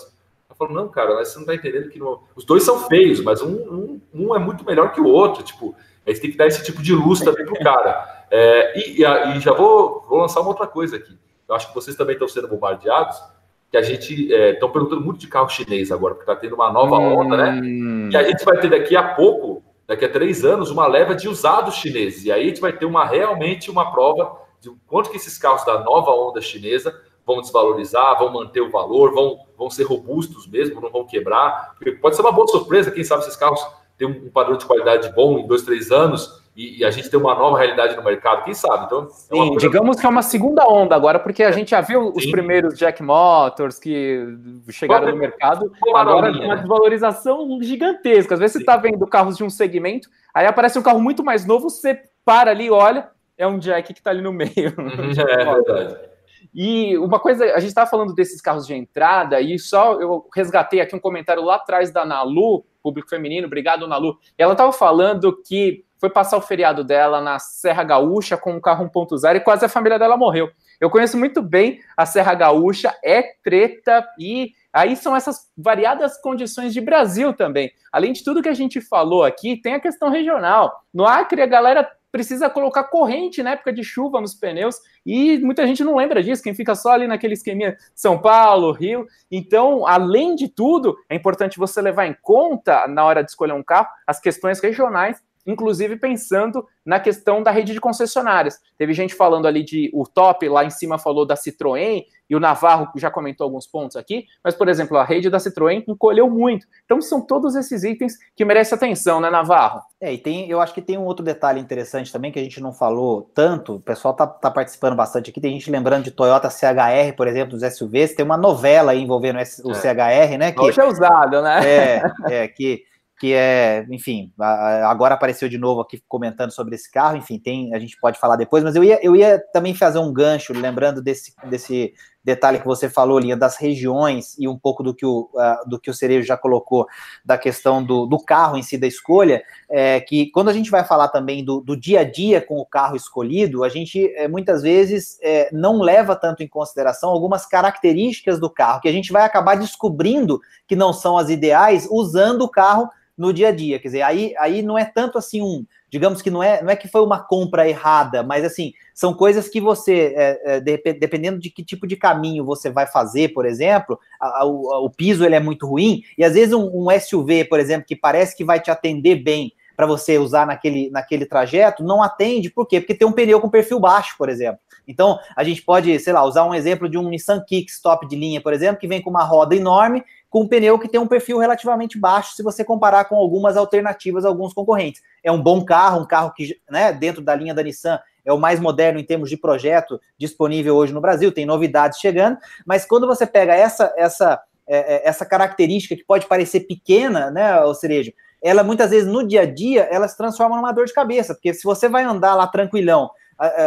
Eu falo, não, cara, você não está entendendo que não... os dois são feios, mas um, um, um, é muito melhor que o outro. Tipo, aí tem que dar esse tipo de luz também pro cara. É, e, e, e, já vou, vou lançar uma outra coisa aqui. Eu acho que vocês também estão sendo bombardeados, que a gente estão é, perguntando muito de carro chinês agora, porque está tendo uma nova onda, né? Hum. E a gente vai ter daqui a pouco, daqui a três anos, uma leva de usados chineses. E aí a gente vai ter uma realmente uma prova de quanto que esses carros da nova onda chinesa vão desvalorizar, vão manter o valor, vão, vão ser robustos mesmo, não vão quebrar. Porque pode ser uma boa surpresa, quem sabe esses carros têm um padrão de qualidade bom em dois, três anos e, e, a gente tem uma nova realidade no mercado, quem sabe? Então, é Sim, digamos que é uma segunda onda agora, porque a gente já viu os Sim. primeiros Jack Motors que chegaram no mercado, agora tem uma desvalorização gigantesca. Às vezes Sim. você está vendo carros de um segmento, aí aparece um carro muito mais novo, você para ali, olha, é um Jack que está ali no meio. É, é verdade. <laughs> E uma coisa, a gente estava falando desses carros de entrada, e só eu resgatei aqui um comentário lá atrás da Nalu, público feminino, obrigado, Nalu. Ela estava falando que foi passar o feriado dela na Serra Gaúcha com um carro 1.0 e quase a família dela morreu. Eu conheço muito bem a Serra Gaúcha, é treta e aí são essas variadas condições de Brasil também. Além de tudo que a gente falou aqui, tem a questão regional. No Acre, a galera precisa colocar corrente na época de chuva nos pneus e muita gente não lembra disso, quem fica só ali naquele esqueminha São Paulo, Rio. Então, além de tudo, é importante você levar em conta na hora de escolher um carro as questões regionais inclusive pensando na questão da rede de concessionárias. Teve gente falando ali de o top, lá em cima falou da Citroën, e o Navarro já comentou alguns pontos aqui, mas, por exemplo, a rede da Citroën encolheu muito. Então, são todos esses itens que merecem atenção, né, Navarro? É, e tem, eu acho que tem um outro detalhe interessante também que a gente não falou tanto, o pessoal tá, tá participando bastante aqui, tem gente lembrando de Toyota CHR, por exemplo, dos SUVs, tem uma novela aí envolvendo o é. CHR, né? Que, Hoje é usado, né? É, <laughs> é que que é, enfim, agora apareceu de novo aqui comentando sobre esse carro, enfim, tem, a gente pode falar depois, mas eu ia, eu ia também fazer um gancho, lembrando desse, desse detalhe que você falou, Linha, das regiões e um pouco do que o, uh, do que o Cerejo já colocou, da questão do, do carro em si, da escolha, é, que quando a gente vai falar também do, do dia a dia com o carro escolhido, a gente é, muitas vezes é, não leva tanto em consideração algumas características do carro, que a gente vai acabar descobrindo que não são as ideais usando o carro no dia a dia. Quer dizer, aí, aí não é tanto assim um, digamos que não é, não é que foi uma compra errada, mas assim, são coisas que você, é, é, dependendo de que tipo de caminho você vai fazer, por exemplo, a, a, o, piso ele é muito ruim, e às vezes um, um SUV, por exemplo, que parece que vai te atender bem para você usar naquele, naquele trajeto, não atende, por quê? Porque tem um pneu com perfil baixo, por exemplo. Então, a gente pode, sei lá, usar um exemplo de um Nissan Kicks top de linha, por exemplo, que vem com uma roda enorme, com um pneu que tem um perfil relativamente baixo, se você comparar com algumas alternativas, alguns concorrentes. É um bom carro, um carro que, né, dentro da linha da Nissan, é o mais moderno em termos de projeto disponível hoje no Brasil, tem novidades chegando, mas quando você pega essa essa é, é essa característica que pode parecer pequena, né, o cerejo, ela muitas vezes no dia a dia ela se transforma numa dor de cabeça, porque se você vai andar lá tranquilão,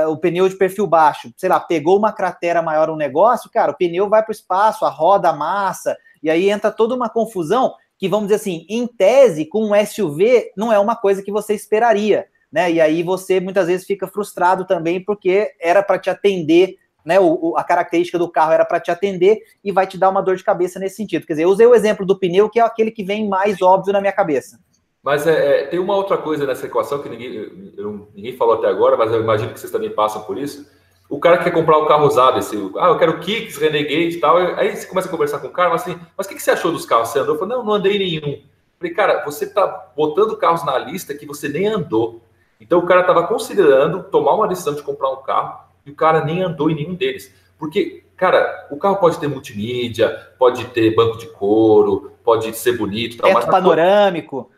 o pneu de perfil baixo, sei lá, pegou uma cratera maior um negócio, cara, o pneu vai para o espaço, a roda amassa, e aí entra toda uma confusão que, vamos dizer assim, em tese, com um SUV, não é uma coisa que você esperaria, né? E aí você muitas vezes fica frustrado também, porque era para te atender, né? O, a característica do carro era para te atender e vai te dar uma dor de cabeça nesse sentido. Quer dizer, eu usei o exemplo do pneu, que é aquele que vem mais óbvio na minha cabeça. Mas é, é, tem uma outra coisa nessa equação que ninguém, eu, ninguém falou até agora, mas eu imagino que vocês também passam por isso. O cara quer comprar o carro usado, esse, ah, eu quero Kicks, Renegade e tal. Aí você começa a conversar com o cara, mas assim, mas o que, que você achou dos carros? Você andou? Eu falei, não, não andei nenhum. Eu falei, cara, você está botando carros na lista que você nem andou. Então o cara estava considerando tomar uma decisão de comprar um carro e o cara nem andou em nenhum deles. Porque, cara, o carro pode ter multimídia, pode ter banco de couro, pode ser bonito. Tal,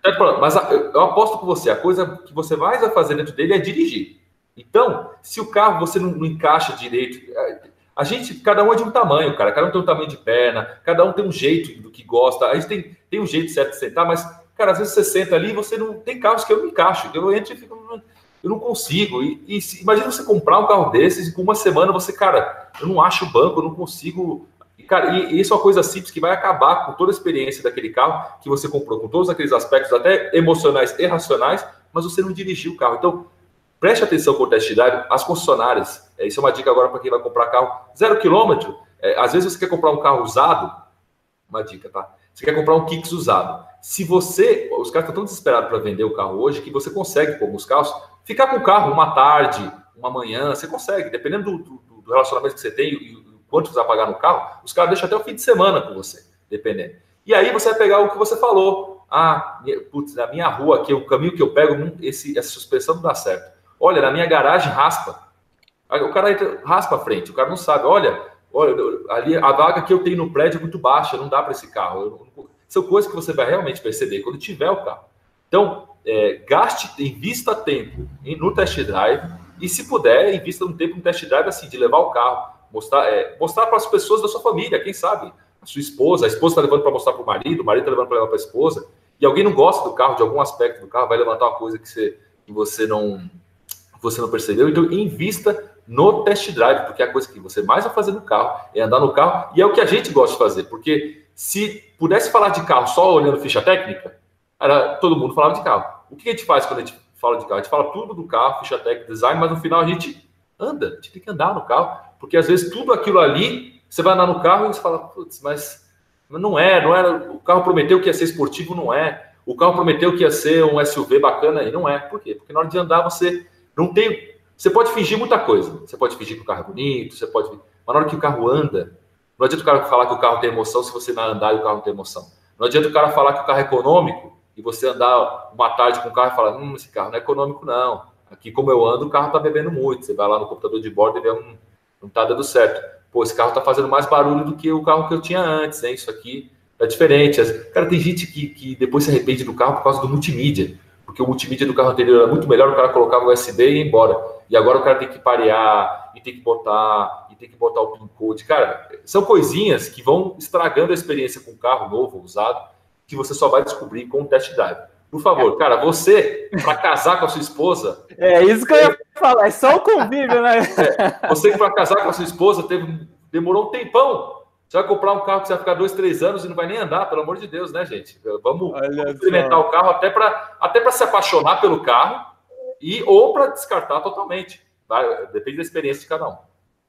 Teto panorâmico. Mas eu aposto com você, a coisa que você mais vai fazer dentro dele é dirigir. Então, se o carro você não, não, encaixa direito, é, a gente, cada um é de um tamanho, cara. Cada um tem um tamanho de perna, cada um tem um jeito do que gosta. A gente tem, tem um jeito certo de sentar, mas, cara, às vezes você senta ali você não. Tem carros que eu não encaixo. Eu entro e fico. Eu não consigo. E, e se, imagina você comprar um carro desses e com uma semana você, cara, eu não acho o banco, eu não consigo. E, cara, e, e isso é uma coisa simples que vai acabar com toda a experiência daquele carro que você comprou, com todos aqueles aspectos, até emocionais e racionais, mas você não dirigiu o carro. Então, Preste atenção com o test drive, as concessionárias, é, isso é uma dica agora para quem vai comprar carro zero quilômetro. É, às vezes você quer comprar um carro usado, uma dica, tá? Você quer comprar um Kicks usado. Se você, os caras estão tão desesperados para vender o carro hoje que você consegue, com alguns carros, ficar com o carro uma tarde, uma manhã, você consegue, dependendo do, do, do relacionamento que você tem e o quanto você vai pagar no carro, os caras deixam até o fim de semana com você, dependendo. E aí você vai pegar o que você falou. Ah, putz, na minha rua aqui, o caminho que eu pego, esse, essa suspensão não dá certo. Olha, na minha garagem raspa. O cara entra, raspa a frente, o cara não sabe. Olha, olha, ali a vaga que eu tenho no prédio é muito baixa, não dá para esse carro. São coisas que você vai realmente perceber quando tiver o carro. Então, é, gaste, invista tempo no test drive e, se puder, invista um tempo no test drive assim, de levar o carro, mostrar, é, mostrar para as pessoas da sua família, quem sabe, a sua esposa, a esposa está levando para mostrar para o marido, o marido está levando para levar para a esposa, e alguém não gosta do carro, de algum aspecto do carro, vai levantar uma coisa que você, que você não, você não percebeu, então invista no test drive, porque a coisa que você mais vai fazer no carro é andar no carro, e é o que a gente gosta de fazer, porque se pudesse falar de carro só olhando ficha técnica, era, todo mundo falava de carro. O que a gente faz quando a gente fala de carro? A gente fala tudo do carro, ficha técnica, design, mas no final a gente anda, a gente tem que andar no carro, porque às vezes tudo aquilo ali, você vai andar no carro e você fala, putz, mas não é, não era, o carro prometeu que ia ser esportivo, não é. O carro prometeu que ia ser um SUV bacana e não é. Por quê? Porque na hora de andar você não tem. Você pode fingir muita coisa. Você pode fingir que o carro é bonito, você pode. Mas na hora que o carro anda, não adianta o cara falar que o carro tem emoção se você não andar e o carro não tem emoção. Não adianta o cara falar que o carro é econômico e você andar uma tarde com o carro e falar: hum, esse carro não é econômico, não. Aqui, como eu ando, o carro tá bebendo muito. Você vai lá no computador de bordo e vê um. Não tá dando certo. Pô, esse carro tá fazendo mais barulho do que o carro que eu tinha antes, hein? Isso aqui é diferente. Cara, tem gente que, que depois se arrepende do carro por causa do multimídia porque o multimídia do carro anterior era muito melhor, o cara colocava o USB e ia embora. E agora o cara tem que parear, e tem que botar, e tem que botar o PIN code. Cara, são coisinhas que vão estragando a experiência com o carro novo, usado, que você só vai descobrir com o test drive. Por favor, cara, você, para casar com a sua esposa. É isso que eu ia falar, é só o convívio, né? É, você, para casar com a sua esposa, teve, demorou um tempão você vai comprar um carro que você vai ficar dois, três anos e não vai nem andar, pelo amor de Deus, né, gente? Vamos, vamos experimentar o carro até para até se apaixonar pelo carro e ou para descartar totalmente. Tá? Depende da experiência de cada um.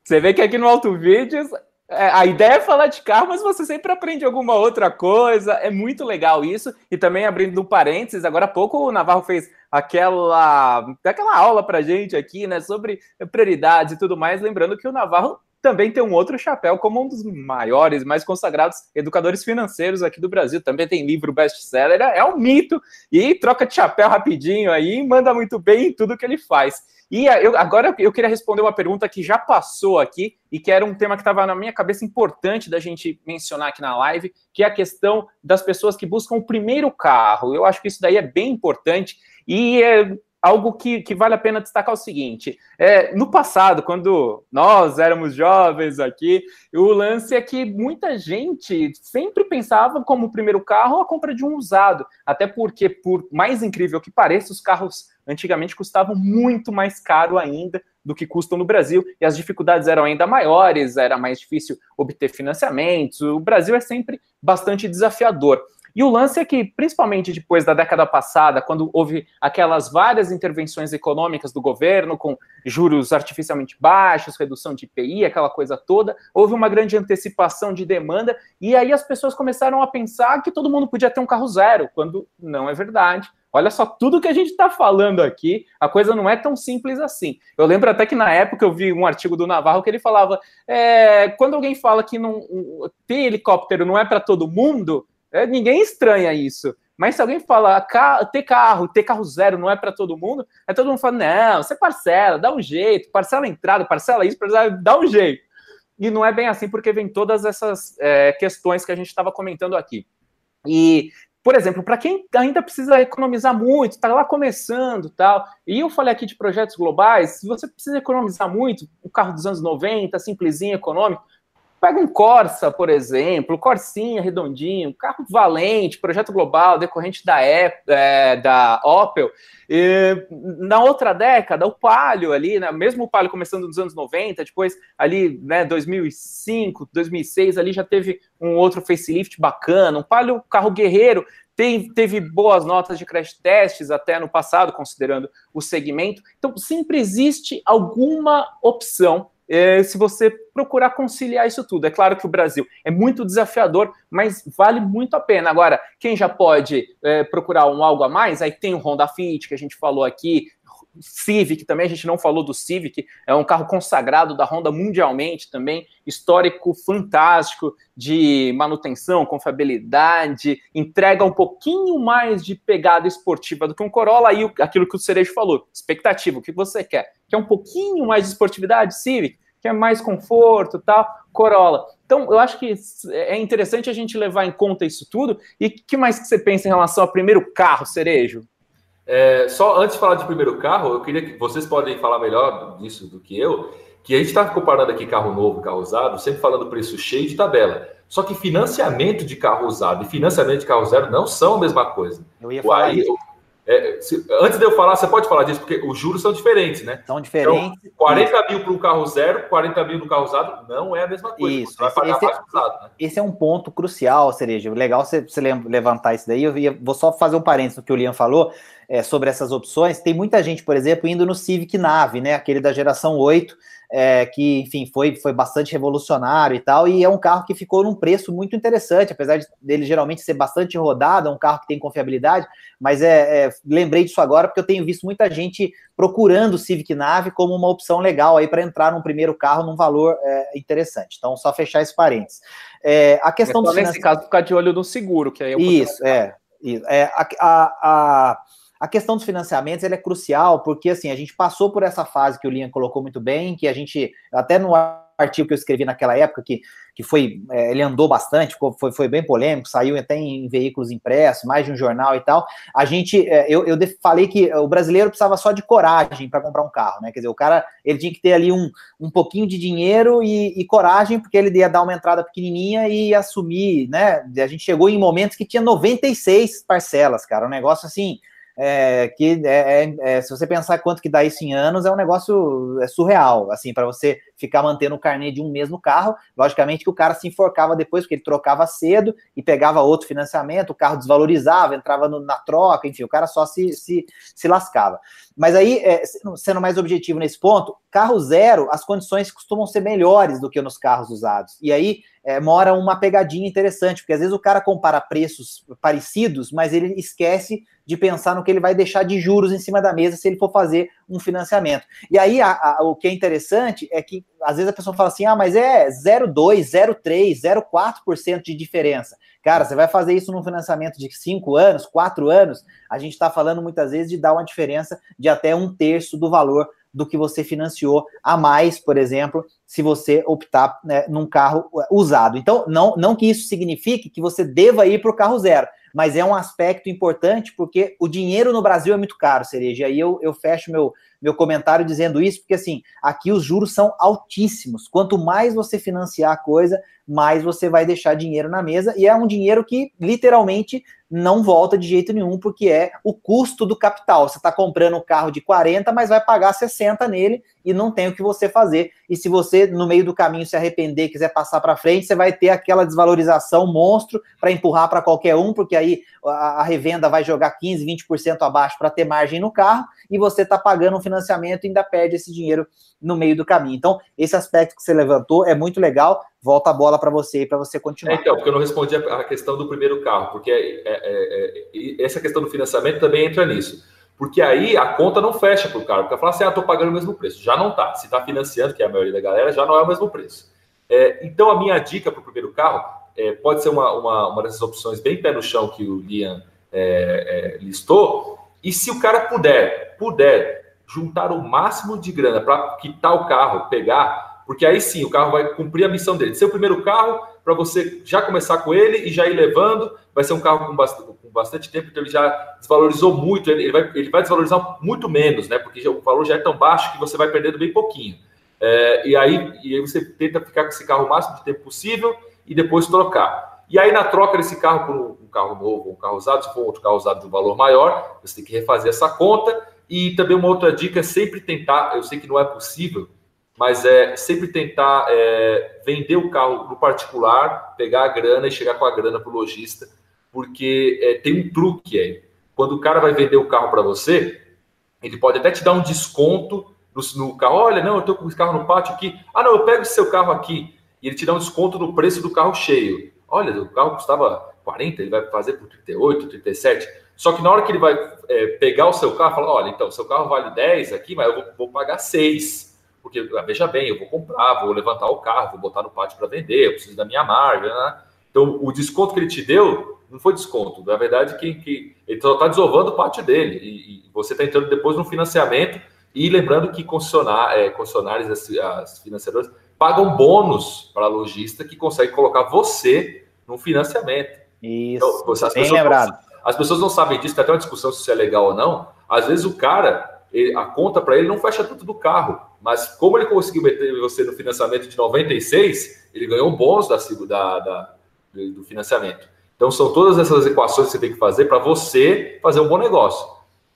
Você vê que aqui no Auto Vídeos é, a ideia é falar de carro, mas você sempre aprende alguma outra coisa. É muito legal isso. E também abrindo um parênteses, agora há pouco o Navarro fez aquela, aquela aula para gente aqui, né, sobre prioridades e tudo mais. Lembrando que o Navarro também tem um outro chapéu como um dos maiores, mais consagrados educadores financeiros aqui do Brasil. Também tem livro best-seller, é um mito e troca de chapéu rapidinho aí, manda muito bem em tudo que ele faz. E eu, agora eu queria responder uma pergunta que já passou aqui e que era um tema que estava na minha cabeça importante da gente mencionar aqui na live, que é a questão das pessoas que buscam o primeiro carro. Eu acho que isso daí é bem importante e é, algo que, que vale a pena destacar o seguinte: é, no passado, quando nós éramos jovens aqui, o lance é que muita gente sempre pensava como primeiro carro a compra de um usado, até porque, por mais incrível que pareça, os carros antigamente custavam muito mais caro ainda do que custam no Brasil, e as dificuldades eram ainda maiores, era mais difícil obter financiamentos. O Brasil é sempre bastante desafiador. E o lance é que, principalmente depois da década passada, quando houve aquelas várias intervenções econômicas do governo, com juros artificialmente baixos, redução de IPI, aquela coisa toda, houve uma grande antecipação de demanda, e aí as pessoas começaram a pensar que todo mundo podia ter um carro zero, quando não é verdade. Olha só tudo que a gente está falando aqui, a coisa não é tão simples assim. Eu lembro até que na época eu vi um artigo do Navarro que ele falava: é, quando alguém fala que não, ter helicóptero não é para todo mundo, é, ninguém estranha isso. Mas se alguém fala ter carro, ter carro zero não é para todo mundo, é todo mundo fala, não, você parcela, dá um jeito, parcela a entrada, parcela isso, parcela, dá um jeito. E não é bem assim, porque vem todas essas é, questões que a gente estava comentando aqui. E, por exemplo, para quem ainda precisa economizar muito, está lá começando tal, e eu falei aqui de projetos globais, se você precisa economizar muito, um carro dos anos 90, simplesinho, econômico, Pega um Corsa, por exemplo, Corsinha redondinho, carro valente, projeto global, decorrente da, é, da Opel. E, na outra década, o Palio ali, né, mesmo o Palio começando nos anos 90, depois ali, né, 2005, 2006, ali já teve um outro facelift bacana, um Palio carro guerreiro, teve, teve boas notas de crash testes até no passado, considerando o segmento. Então, sempre existe alguma opção é, se você procurar conciliar isso tudo. É claro que o Brasil é muito desafiador, mas vale muito a pena. Agora, quem já pode é, procurar um algo a mais, aí tem o Honda Fit, que a gente falou aqui, Civic também, a gente não falou do Civic, é um carro consagrado da Honda mundialmente também, histórico fantástico de manutenção, confiabilidade, entrega um pouquinho mais de pegada esportiva do que um Corolla e aquilo que o Cerejo falou, expectativa, o que você quer? Quer um pouquinho mais de esportividade? Civic? Que é mais conforto, tal, Corolla. Então, eu acho que é interessante a gente levar em conta isso tudo. E o que mais que você pensa em relação ao primeiro carro, Cerejo? É, só antes de falar de primeiro carro, eu queria que vocês podem falar melhor disso do que eu, que a gente está comparando aqui carro novo, carro usado, sempre falando preço cheio de tabela. Só que financiamento de carro usado e financiamento de carro zero não são a mesma coisa. Eu ia falar Aí, isso. É, se, antes de eu falar, você pode falar disso, porque os juros são diferentes, né? São diferentes. Então, 40 mil para um carro zero, 40 mil no carro usado, não é a mesma coisa. Isso. Vai pagar esse, mais é, usado, né? esse é um ponto crucial, Cereja. Legal você, você levantar isso daí. Eu ia, vou só fazer um parênteses no que o Liam falou é, sobre essas opções. Tem muita gente, por exemplo, indo no Civic Nave, né? Aquele da geração 8 é, que, enfim, foi, foi bastante revolucionário e tal, e é um carro que ficou num preço muito interessante, apesar de, dele geralmente ser bastante rodado, é um carro que tem confiabilidade, mas é, é, lembrei disso agora porque eu tenho visto muita gente procurando o Civic Nave como uma opção legal aí para entrar num primeiro carro num valor é, interessante. Então, só fechar esse parênteses. É, a questão é só nesse caso ficar de olho no seguro, que aí é Isso, é, isso. É, a, a, a a questão dos financiamentos é crucial, porque assim, a gente passou por essa fase que o Lian colocou muito bem, que a gente, até no artigo que eu escrevi naquela época, que, que foi, é, ele andou bastante, foi, foi bem polêmico, saiu até em, veículos impressos, mais de um jornal e tal. A gente, é, eu, eu falei que o brasileiro precisava só de coragem para comprar um carro, né? Quer dizer, o cara, ele tinha que ter ali um, um pouquinho de dinheiro e, e coragem, porque ele ia dar uma entrada pequenininha e assumir, né? A gente chegou em momentos que tinha 96 parcelas, cara, um negócio assim é, que é, é, é, se você pensar quanto que dá isso em anos, é um negócio é surreal, assim, para você ficar mantendo o carnê de um mesmo carro. Logicamente que o cara se enforcava depois, porque ele trocava cedo e pegava outro financiamento, o carro desvalorizava, entrava no, na troca, enfim, o cara só se, se, se lascava. Mas aí, é, sendo mais objetivo nesse ponto, carro zero, as condições costumam ser melhores do que nos carros usados. E aí é, mora uma pegadinha interessante, porque às vezes o cara compara preços parecidos, mas ele esquece de pensar no que ele vai deixar de juros em cima da mesa se ele for fazer um financiamento. E aí a, a, o que é interessante é que às vezes a pessoa fala assim: ah, mas é 0,2, 0,3, 0,4% de diferença. Cara, você vai fazer isso num financiamento de 5 anos, 4 anos, a gente está falando muitas vezes de dar uma diferença de até um terço do valor do que você financiou a mais, por exemplo, se você optar né, num carro uh, usado. Então, não, não que isso signifique que você deva ir para o carro zero, mas é um aspecto importante porque o dinheiro no Brasil é muito caro, Cereja. E aí eu, eu fecho meu, meu comentário dizendo isso, porque assim, aqui os juros são altíssimos. Quanto mais você financiar a coisa, mais você vai deixar dinheiro na mesa, e é um dinheiro que literalmente não volta de jeito nenhum, porque é o custo do capital. Você está comprando um carro de 40, mas vai pagar 60 nele e não tem o que você fazer. E se você, no meio do caminho, se arrepender quiser passar para frente, você vai ter aquela desvalorização monstro para empurrar para qualquer um, porque aí a, revenda vai jogar 15, 20% abaixo para ter margem no carro, e você está pagando um financiamento e ainda perde esse dinheiro no meio do caminho. Então, esse aspecto que você levantou é muito legal. Volta a bola para você para você continuar. É, então, porque eu não respondi a questão do primeiro carro, porque é, é, é, essa questão do financiamento também entra nisso. Porque aí a conta não fecha para o cara, porque fala assim, ah, estou pagando o mesmo preço. Já não está. Se está financiando, que é a maioria da galera, já não é o mesmo preço. É, então, a minha dica para o primeiro carro é, pode ser uma, uma, uma dessas opções bem pé no chão que o Liam listou. E se o cara puder, puder juntar o máximo de grana para quitar o carro, pegar, porque aí sim o carro vai cumprir a missão dele. Ser o primeiro carro para você já começar com ele e já ir levando. Vai ser um carro com bastante, com bastante tempo, então ele já desvalorizou muito. Ele vai, ele vai desvalorizar muito menos, né? Porque o valor já é tão baixo que você vai perdendo bem pouquinho. É, e, aí, e aí você tenta ficar com esse carro o máximo de tempo possível e depois trocar. E aí, na troca desse carro por um carro novo, um carro usado, se for outro carro usado de um valor maior, você tem que refazer essa conta e também uma outra dica é sempre tentar, eu sei que não é possível, mas é sempre tentar é, vender o carro no particular, pegar a grana e chegar com a grana para o lojista, porque é, tem um truque aí. Quando o cara vai vender o carro para você, ele pode até te dar um desconto no, no carro. Olha, não, eu estou com esse carro no pátio aqui. Ah, não, eu pego esse seu carro aqui. E ele te dá um desconto no preço do carro cheio. Olha, o carro custava 40, ele vai fazer por 38, 37. Só que na hora que ele vai é, pegar o seu carro, fala: olha, então, seu carro vale 10 aqui, mas eu vou, vou pagar 6. Porque, ah, veja bem, eu vou comprar, vou levantar o carro, vou botar no pátio para vender, eu preciso da minha margem, né? Então, o desconto que ele te deu não foi desconto. Na verdade, que, que ele só está desovando o pátio dele. E, e você está entrando depois no financiamento. E lembrando que concessionar, é, concessionários, as, as financiadoras, pagam bônus para a lojista que consegue colocar você no financiamento. Isso, então, você, bem lembrado. As pessoas não sabem disso, tem até uma discussão se isso é legal ou não. Às vezes o cara, ele, a conta para ele não fecha tudo do carro, mas como ele conseguiu meter você no financiamento de 96, ele ganhou um bônus da, da, da do financiamento. Então são todas essas equações que você tem que fazer para você fazer um bom negócio.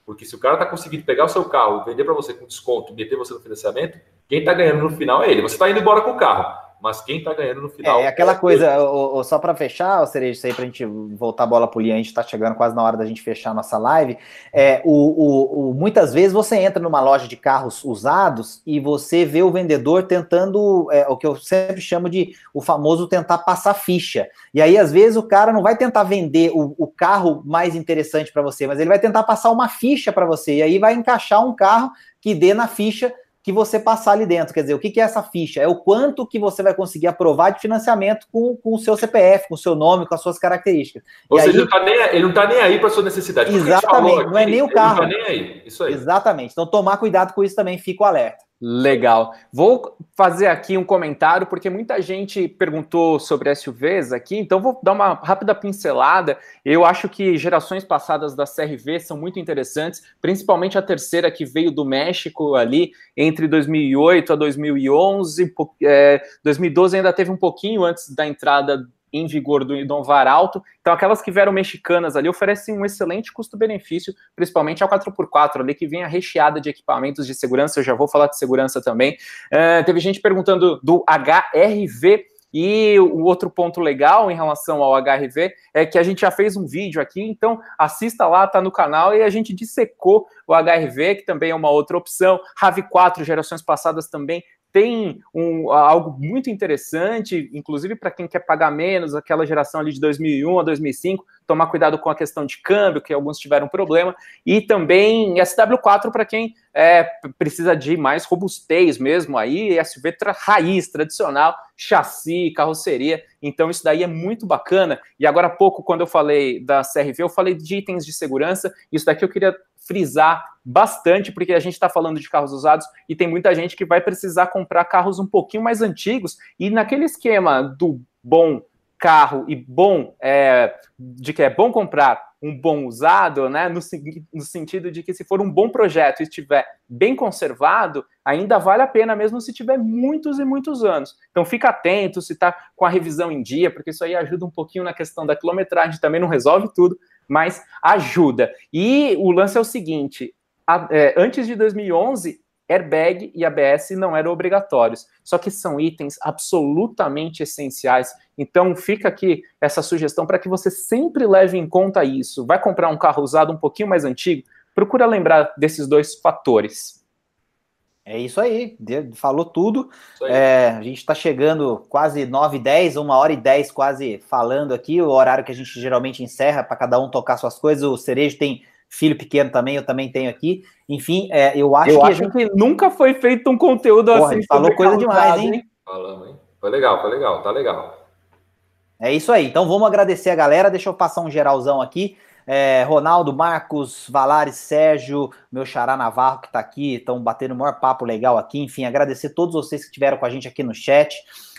Porque se o cara está conseguindo pegar o seu carro, vender para você com desconto, meter você no financiamento, quem está ganhando no final é ele. Você está indo embora com o carro mas quem tá ganhando no final. É, é aquela é coisa, o, o, só para fechar, ou seja, isso aí pra gente voltar a bola pro Lian, a gente tá chegando quase na hora da gente fechar a nossa live. É, o, o, o, muitas vezes você entra numa loja de carros usados e você vê o vendedor tentando, é, o que eu sempre chamo de o famoso tentar passar ficha. E aí, às vezes, o cara não vai tentar vender o, o carro mais interessante para você, mas ele vai tentar passar uma ficha para você, e aí vai encaixar um carro que dê na ficha que você passar ali dentro. Quer dizer, o que, que é essa ficha? É o quanto que você vai conseguir aprovar de financiamento com, com o seu CPF, com o seu nome, com as suas características. Ou e seja, aí... ele, tá nem, ele não está nem aí para sua necessidade. Exatamente, não é nem o carro. Ele não está nem aí. Isso aí. Exatamente. Então, tomar cuidado com isso também, fica o alerta. Legal. Vou fazer aqui um comentário, porque muita gente perguntou sobre SUVs aqui, então vou dar uma rápida pincelada. Eu acho que gerações passadas da CRV são muito interessantes, principalmente a terceira que veio do México ali entre 2008 a 2011. É, 2012 ainda teve um pouquinho antes da entrada em vigor do Dom Varalto. Então, aquelas que vieram mexicanas ali oferecem um excelente custo-benefício, principalmente a 4x4 ali, que vem a recheada de equipamentos de segurança. Eu já vou falar de segurança também. Uh, teve gente perguntando do HRV. E o outro ponto legal em relação ao HRV é que a gente já fez um vídeo aqui, então assista lá, tá no canal, e a gente dissecou o HRV, que também é uma outra opção. RAV4, gerações passadas também tem um, algo muito interessante, inclusive para quem quer pagar menos, aquela geração ali de 2001 a 2005, tomar cuidado com a questão de câmbio, que alguns tiveram problema, e também SW4 para quem é, precisa de mais robustez mesmo aí, SUV tra raiz, tradicional, chassi, carroceria, então isso daí é muito bacana, e agora há pouco, quando eu falei da CRV, eu falei de itens de segurança, isso daqui eu queria frisar bastante, porque a gente está falando de carros usados e tem muita gente que vai precisar comprar carros um pouquinho mais antigos e naquele esquema do bom carro e bom é, de que é bom comprar um bom usado, né? No, no, sentido de que se for um bom projeto e estiver bem conservado, ainda vale a pena, mesmo se tiver muitos e muitos anos. Então fica atento se está com a revisão em dia, porque isso aí ajuda um pouquinho na questão da quilometragem, também não resolve tudo, mas ajuda. E o lance é o seguinte: a, é, antes de 2011, airbag e ABS não eram obrigatórios, só que são itens absolutamente essenciais. Então fica aqui essa sugestão para que você sempre leve em conta isso. Vai comprar um carro usado um pouquinho mais antigo? Procura lembrar desses dois fatores. É isso aí, falou tudo. É, a gente está chegando quase 9 e 10, uma hora e 10 quase falando aqui, o horário que a gente geralmente encerra para cada um tocar suas coisas. O Cerejo tem filho pequeno também, eu também tenho aqui. Enfim, é, eu acho eu que acho gente... que nunca foi feito um conteúdo Porra, assim. Falou coisa demais, hein? Falamos, hein? Foi legal, foi legal, tá legal. É isso aí. Então vamos agradecer a galera. Deixa eu passar um geralzão aqui. É, Ronaldo, Marcos, Valares, Sérgio, meu xará Navarro que está aqui, estão batendo o maior papo legal aqui. Enfim, agradecer todos vocês que estiveram com a gente aqui no chat,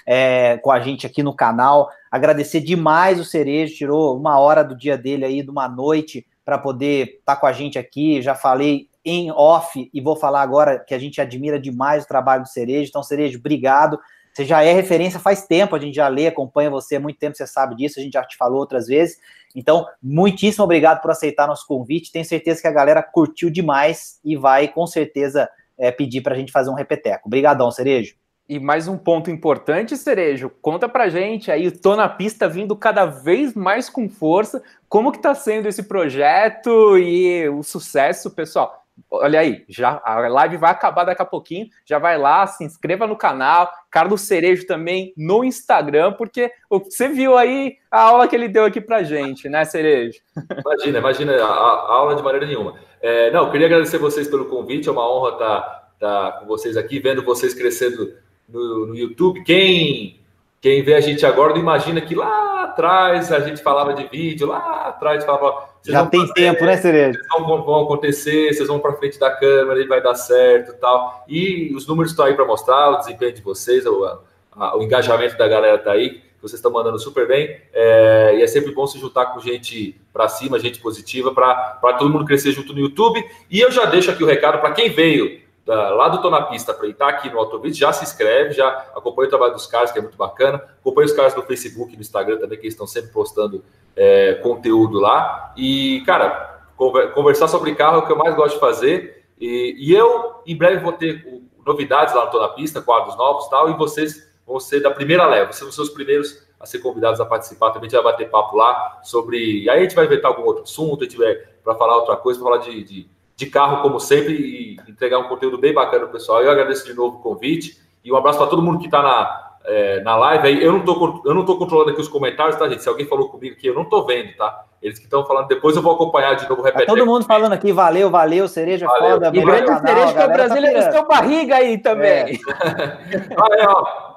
é, com a gente aqui no canal. Agradecer demais o Cerejo, tirou uma hora do dia dele aí, de uma noite, para poder estar tá com a gente aqui. Já falei em off e vou falar agora que a gente admira demais o trabalho do Cerejo. Então, Cerejo, obrigado. Você já é referência faz tempo, a gente já lê, acompanha você há muito tempo, você sabe disso, a gente já te falou outras vezes. Então, muitíssimo obrigado por aceitar nosso convite. Tenho certeza que a galera curtiu demais e vai com certeza é, pedir para a gente fazer um repeteco. Obrigadão, Cerejo. E mais um ponto importante, Cerejo, conta pra gente aí, tô na pista vindo cada vez mais com força, como que tá sendo esse projeto e o sucesso, pessoal? Olha aí, já a live vai acabar daqui a pouquinho. Já vai lá, se inscreva no canal. Carlos Cerejo também no Instagram, porque você viu aí a aula que ele deu aqui pra gente, né, Cerejo? <laughs> Imagina, imagina a, a aula de maneira nenhuma. É, não, queria agradecer vocês pelo convite, é uma honra estar, tá, estar tá com vocês aqui, vendo vocês crescendo no, no YouTube. Quem quem vê a gente agora não imagina que lá atrás a gente falava de vídeo, lá atrás falava. Já tem fazer, tempo, né, Cerejo? Vão, vão acontecer, vocês vão para frente da câmera, ele vai dar certo tal. E os números estão aí para mostrar, o desempenho de vocês, o, a, o engajamento da galera está aí, vocês estão mandando super bem. É, e é sempre bom se juntar com gente para cima, gente positiva, para todo mundo crescer junto no YouTube. E eu já deixo aqui o recado para quem veio da, lá do Tô na Pista para estar aqui no Autovídeo, já se inscreve, já acompanha o trabalho dos caras, que é muito bacana. Acompanha os caras no Facebook no Instagram também, que eles estão sempre postando é, conteúdo lá. E, cara, conversar sobre carro é o que eu mais gosto de fazer. E, e eu, em breve, vou ter novidades lá no Tô na Pista, quadros novos e tal, e vocês vão ser da primeira leva, vocês vão ser os primeiros a ser convidados a participar. Também a gente vai bater papo lá sobre. Aí a gente vai inventar algum outro assunto, a gente vai para falar outra coisa, para falar de, de de carro, como sempre, e entregar um conteúdo bem bacana, pessoal. Eu agradeço de novo o convite e um abraço para todo mundo que está na, é, na live aí. Eu não estou eu não tô controlando aqui os comentários, tá, gente? Se alguém falou comigo aqui, eu não estou vendo, tá? Eles que estão falando, depois eu vou acompanhar de novo, repetir. Tá todo mundo falando aqui, valeu, valeu, cereja valeu. foda. E grande canal, cereja que é o Brasília tá seu barriga aí também. É. <laughs> ó.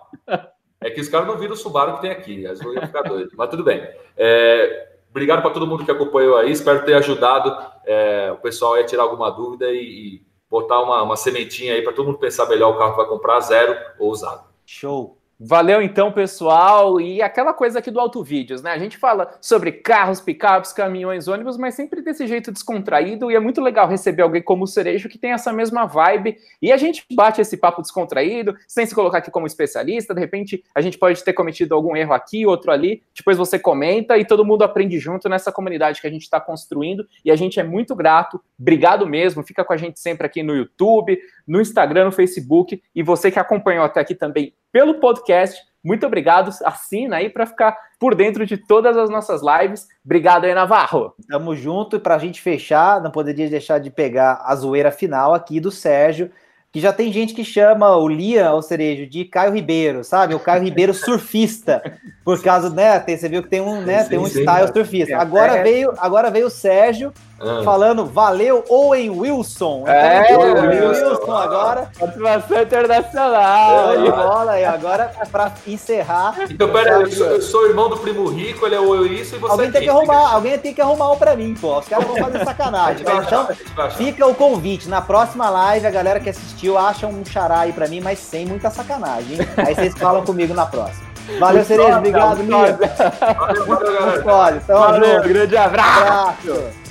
É que os caras não viram o Subaru que tem aqui, às vezes eu ficar doido, mas tudo bem. É, Obrigado para todo mundo que acompanhou aí. Espero ter ajudado é, o pessoal a tirar alguma dúvida e, e botar uma, uma sementinha aí para todo mundo pensar melhor o carro que vai comprar, zero ou usado. Show! Valeu então, pessoal. E aquela coisa aqui do Auto Vídeos, né? A gente fala sobre carros, picapes, caminhões, ônibus, mas sempre desse jeito descontraído. E é muito legal receber alguém como o Cerejo que tem essa mesma vibe. E a gente bate esse papo descontraído, sem se colocar aqui como especialista. De repente, a gente pode ter cometido algum erro aqui, outro ali. Depois você comenta e todo mundo aprende junto nessa comunidade que a gente está construindo. E a gente é muito grato. Obrigado mesmo. Fica com a gente sempre aqui no YouTube, no Instagram, no Facebook. E você que acompanhou até aqui também pelo podcast. Muito obrigado. Assina aí para ficar por dentro de todas as nossas lives. Obrigado aí, Navarro. Tamo junto. E para a gente fechar, não poderia deixar de pegar a zoeira final aqui do Sérgio. que já tem gente que chama o Liam, o Cerejo, de Caio Ribeiro, sabe? O Caio Ribeiro <laughs> surfista, por causa, né? Tem, você viu que tem um, né, sim, tem um sim, style sim. surfista. Agora é. veio, agora veio o Sérgio ah. falando valeu Owen Wilson. É, então, é Owen Wilson agora. Motivação internacional. de bola e agora para encerrar. Então, pera, eu, eu sou irmão do primo rico, ele é o Wilson e você alguém é tem que arrumar, alguém tem que arrumar um para mim, pô. Os caras vão fazer <laughs> sacanagem. então, fica o convite na próxima live a galera que assistiu acha um xará aí pra mim, mas sem muita sacanagem, hein? Aí vocês falam comigo na próxima. Valeu, Cereja. Obrigado, Mia. Valeu, valeu, galera. Valeu, grande abraço. abraço.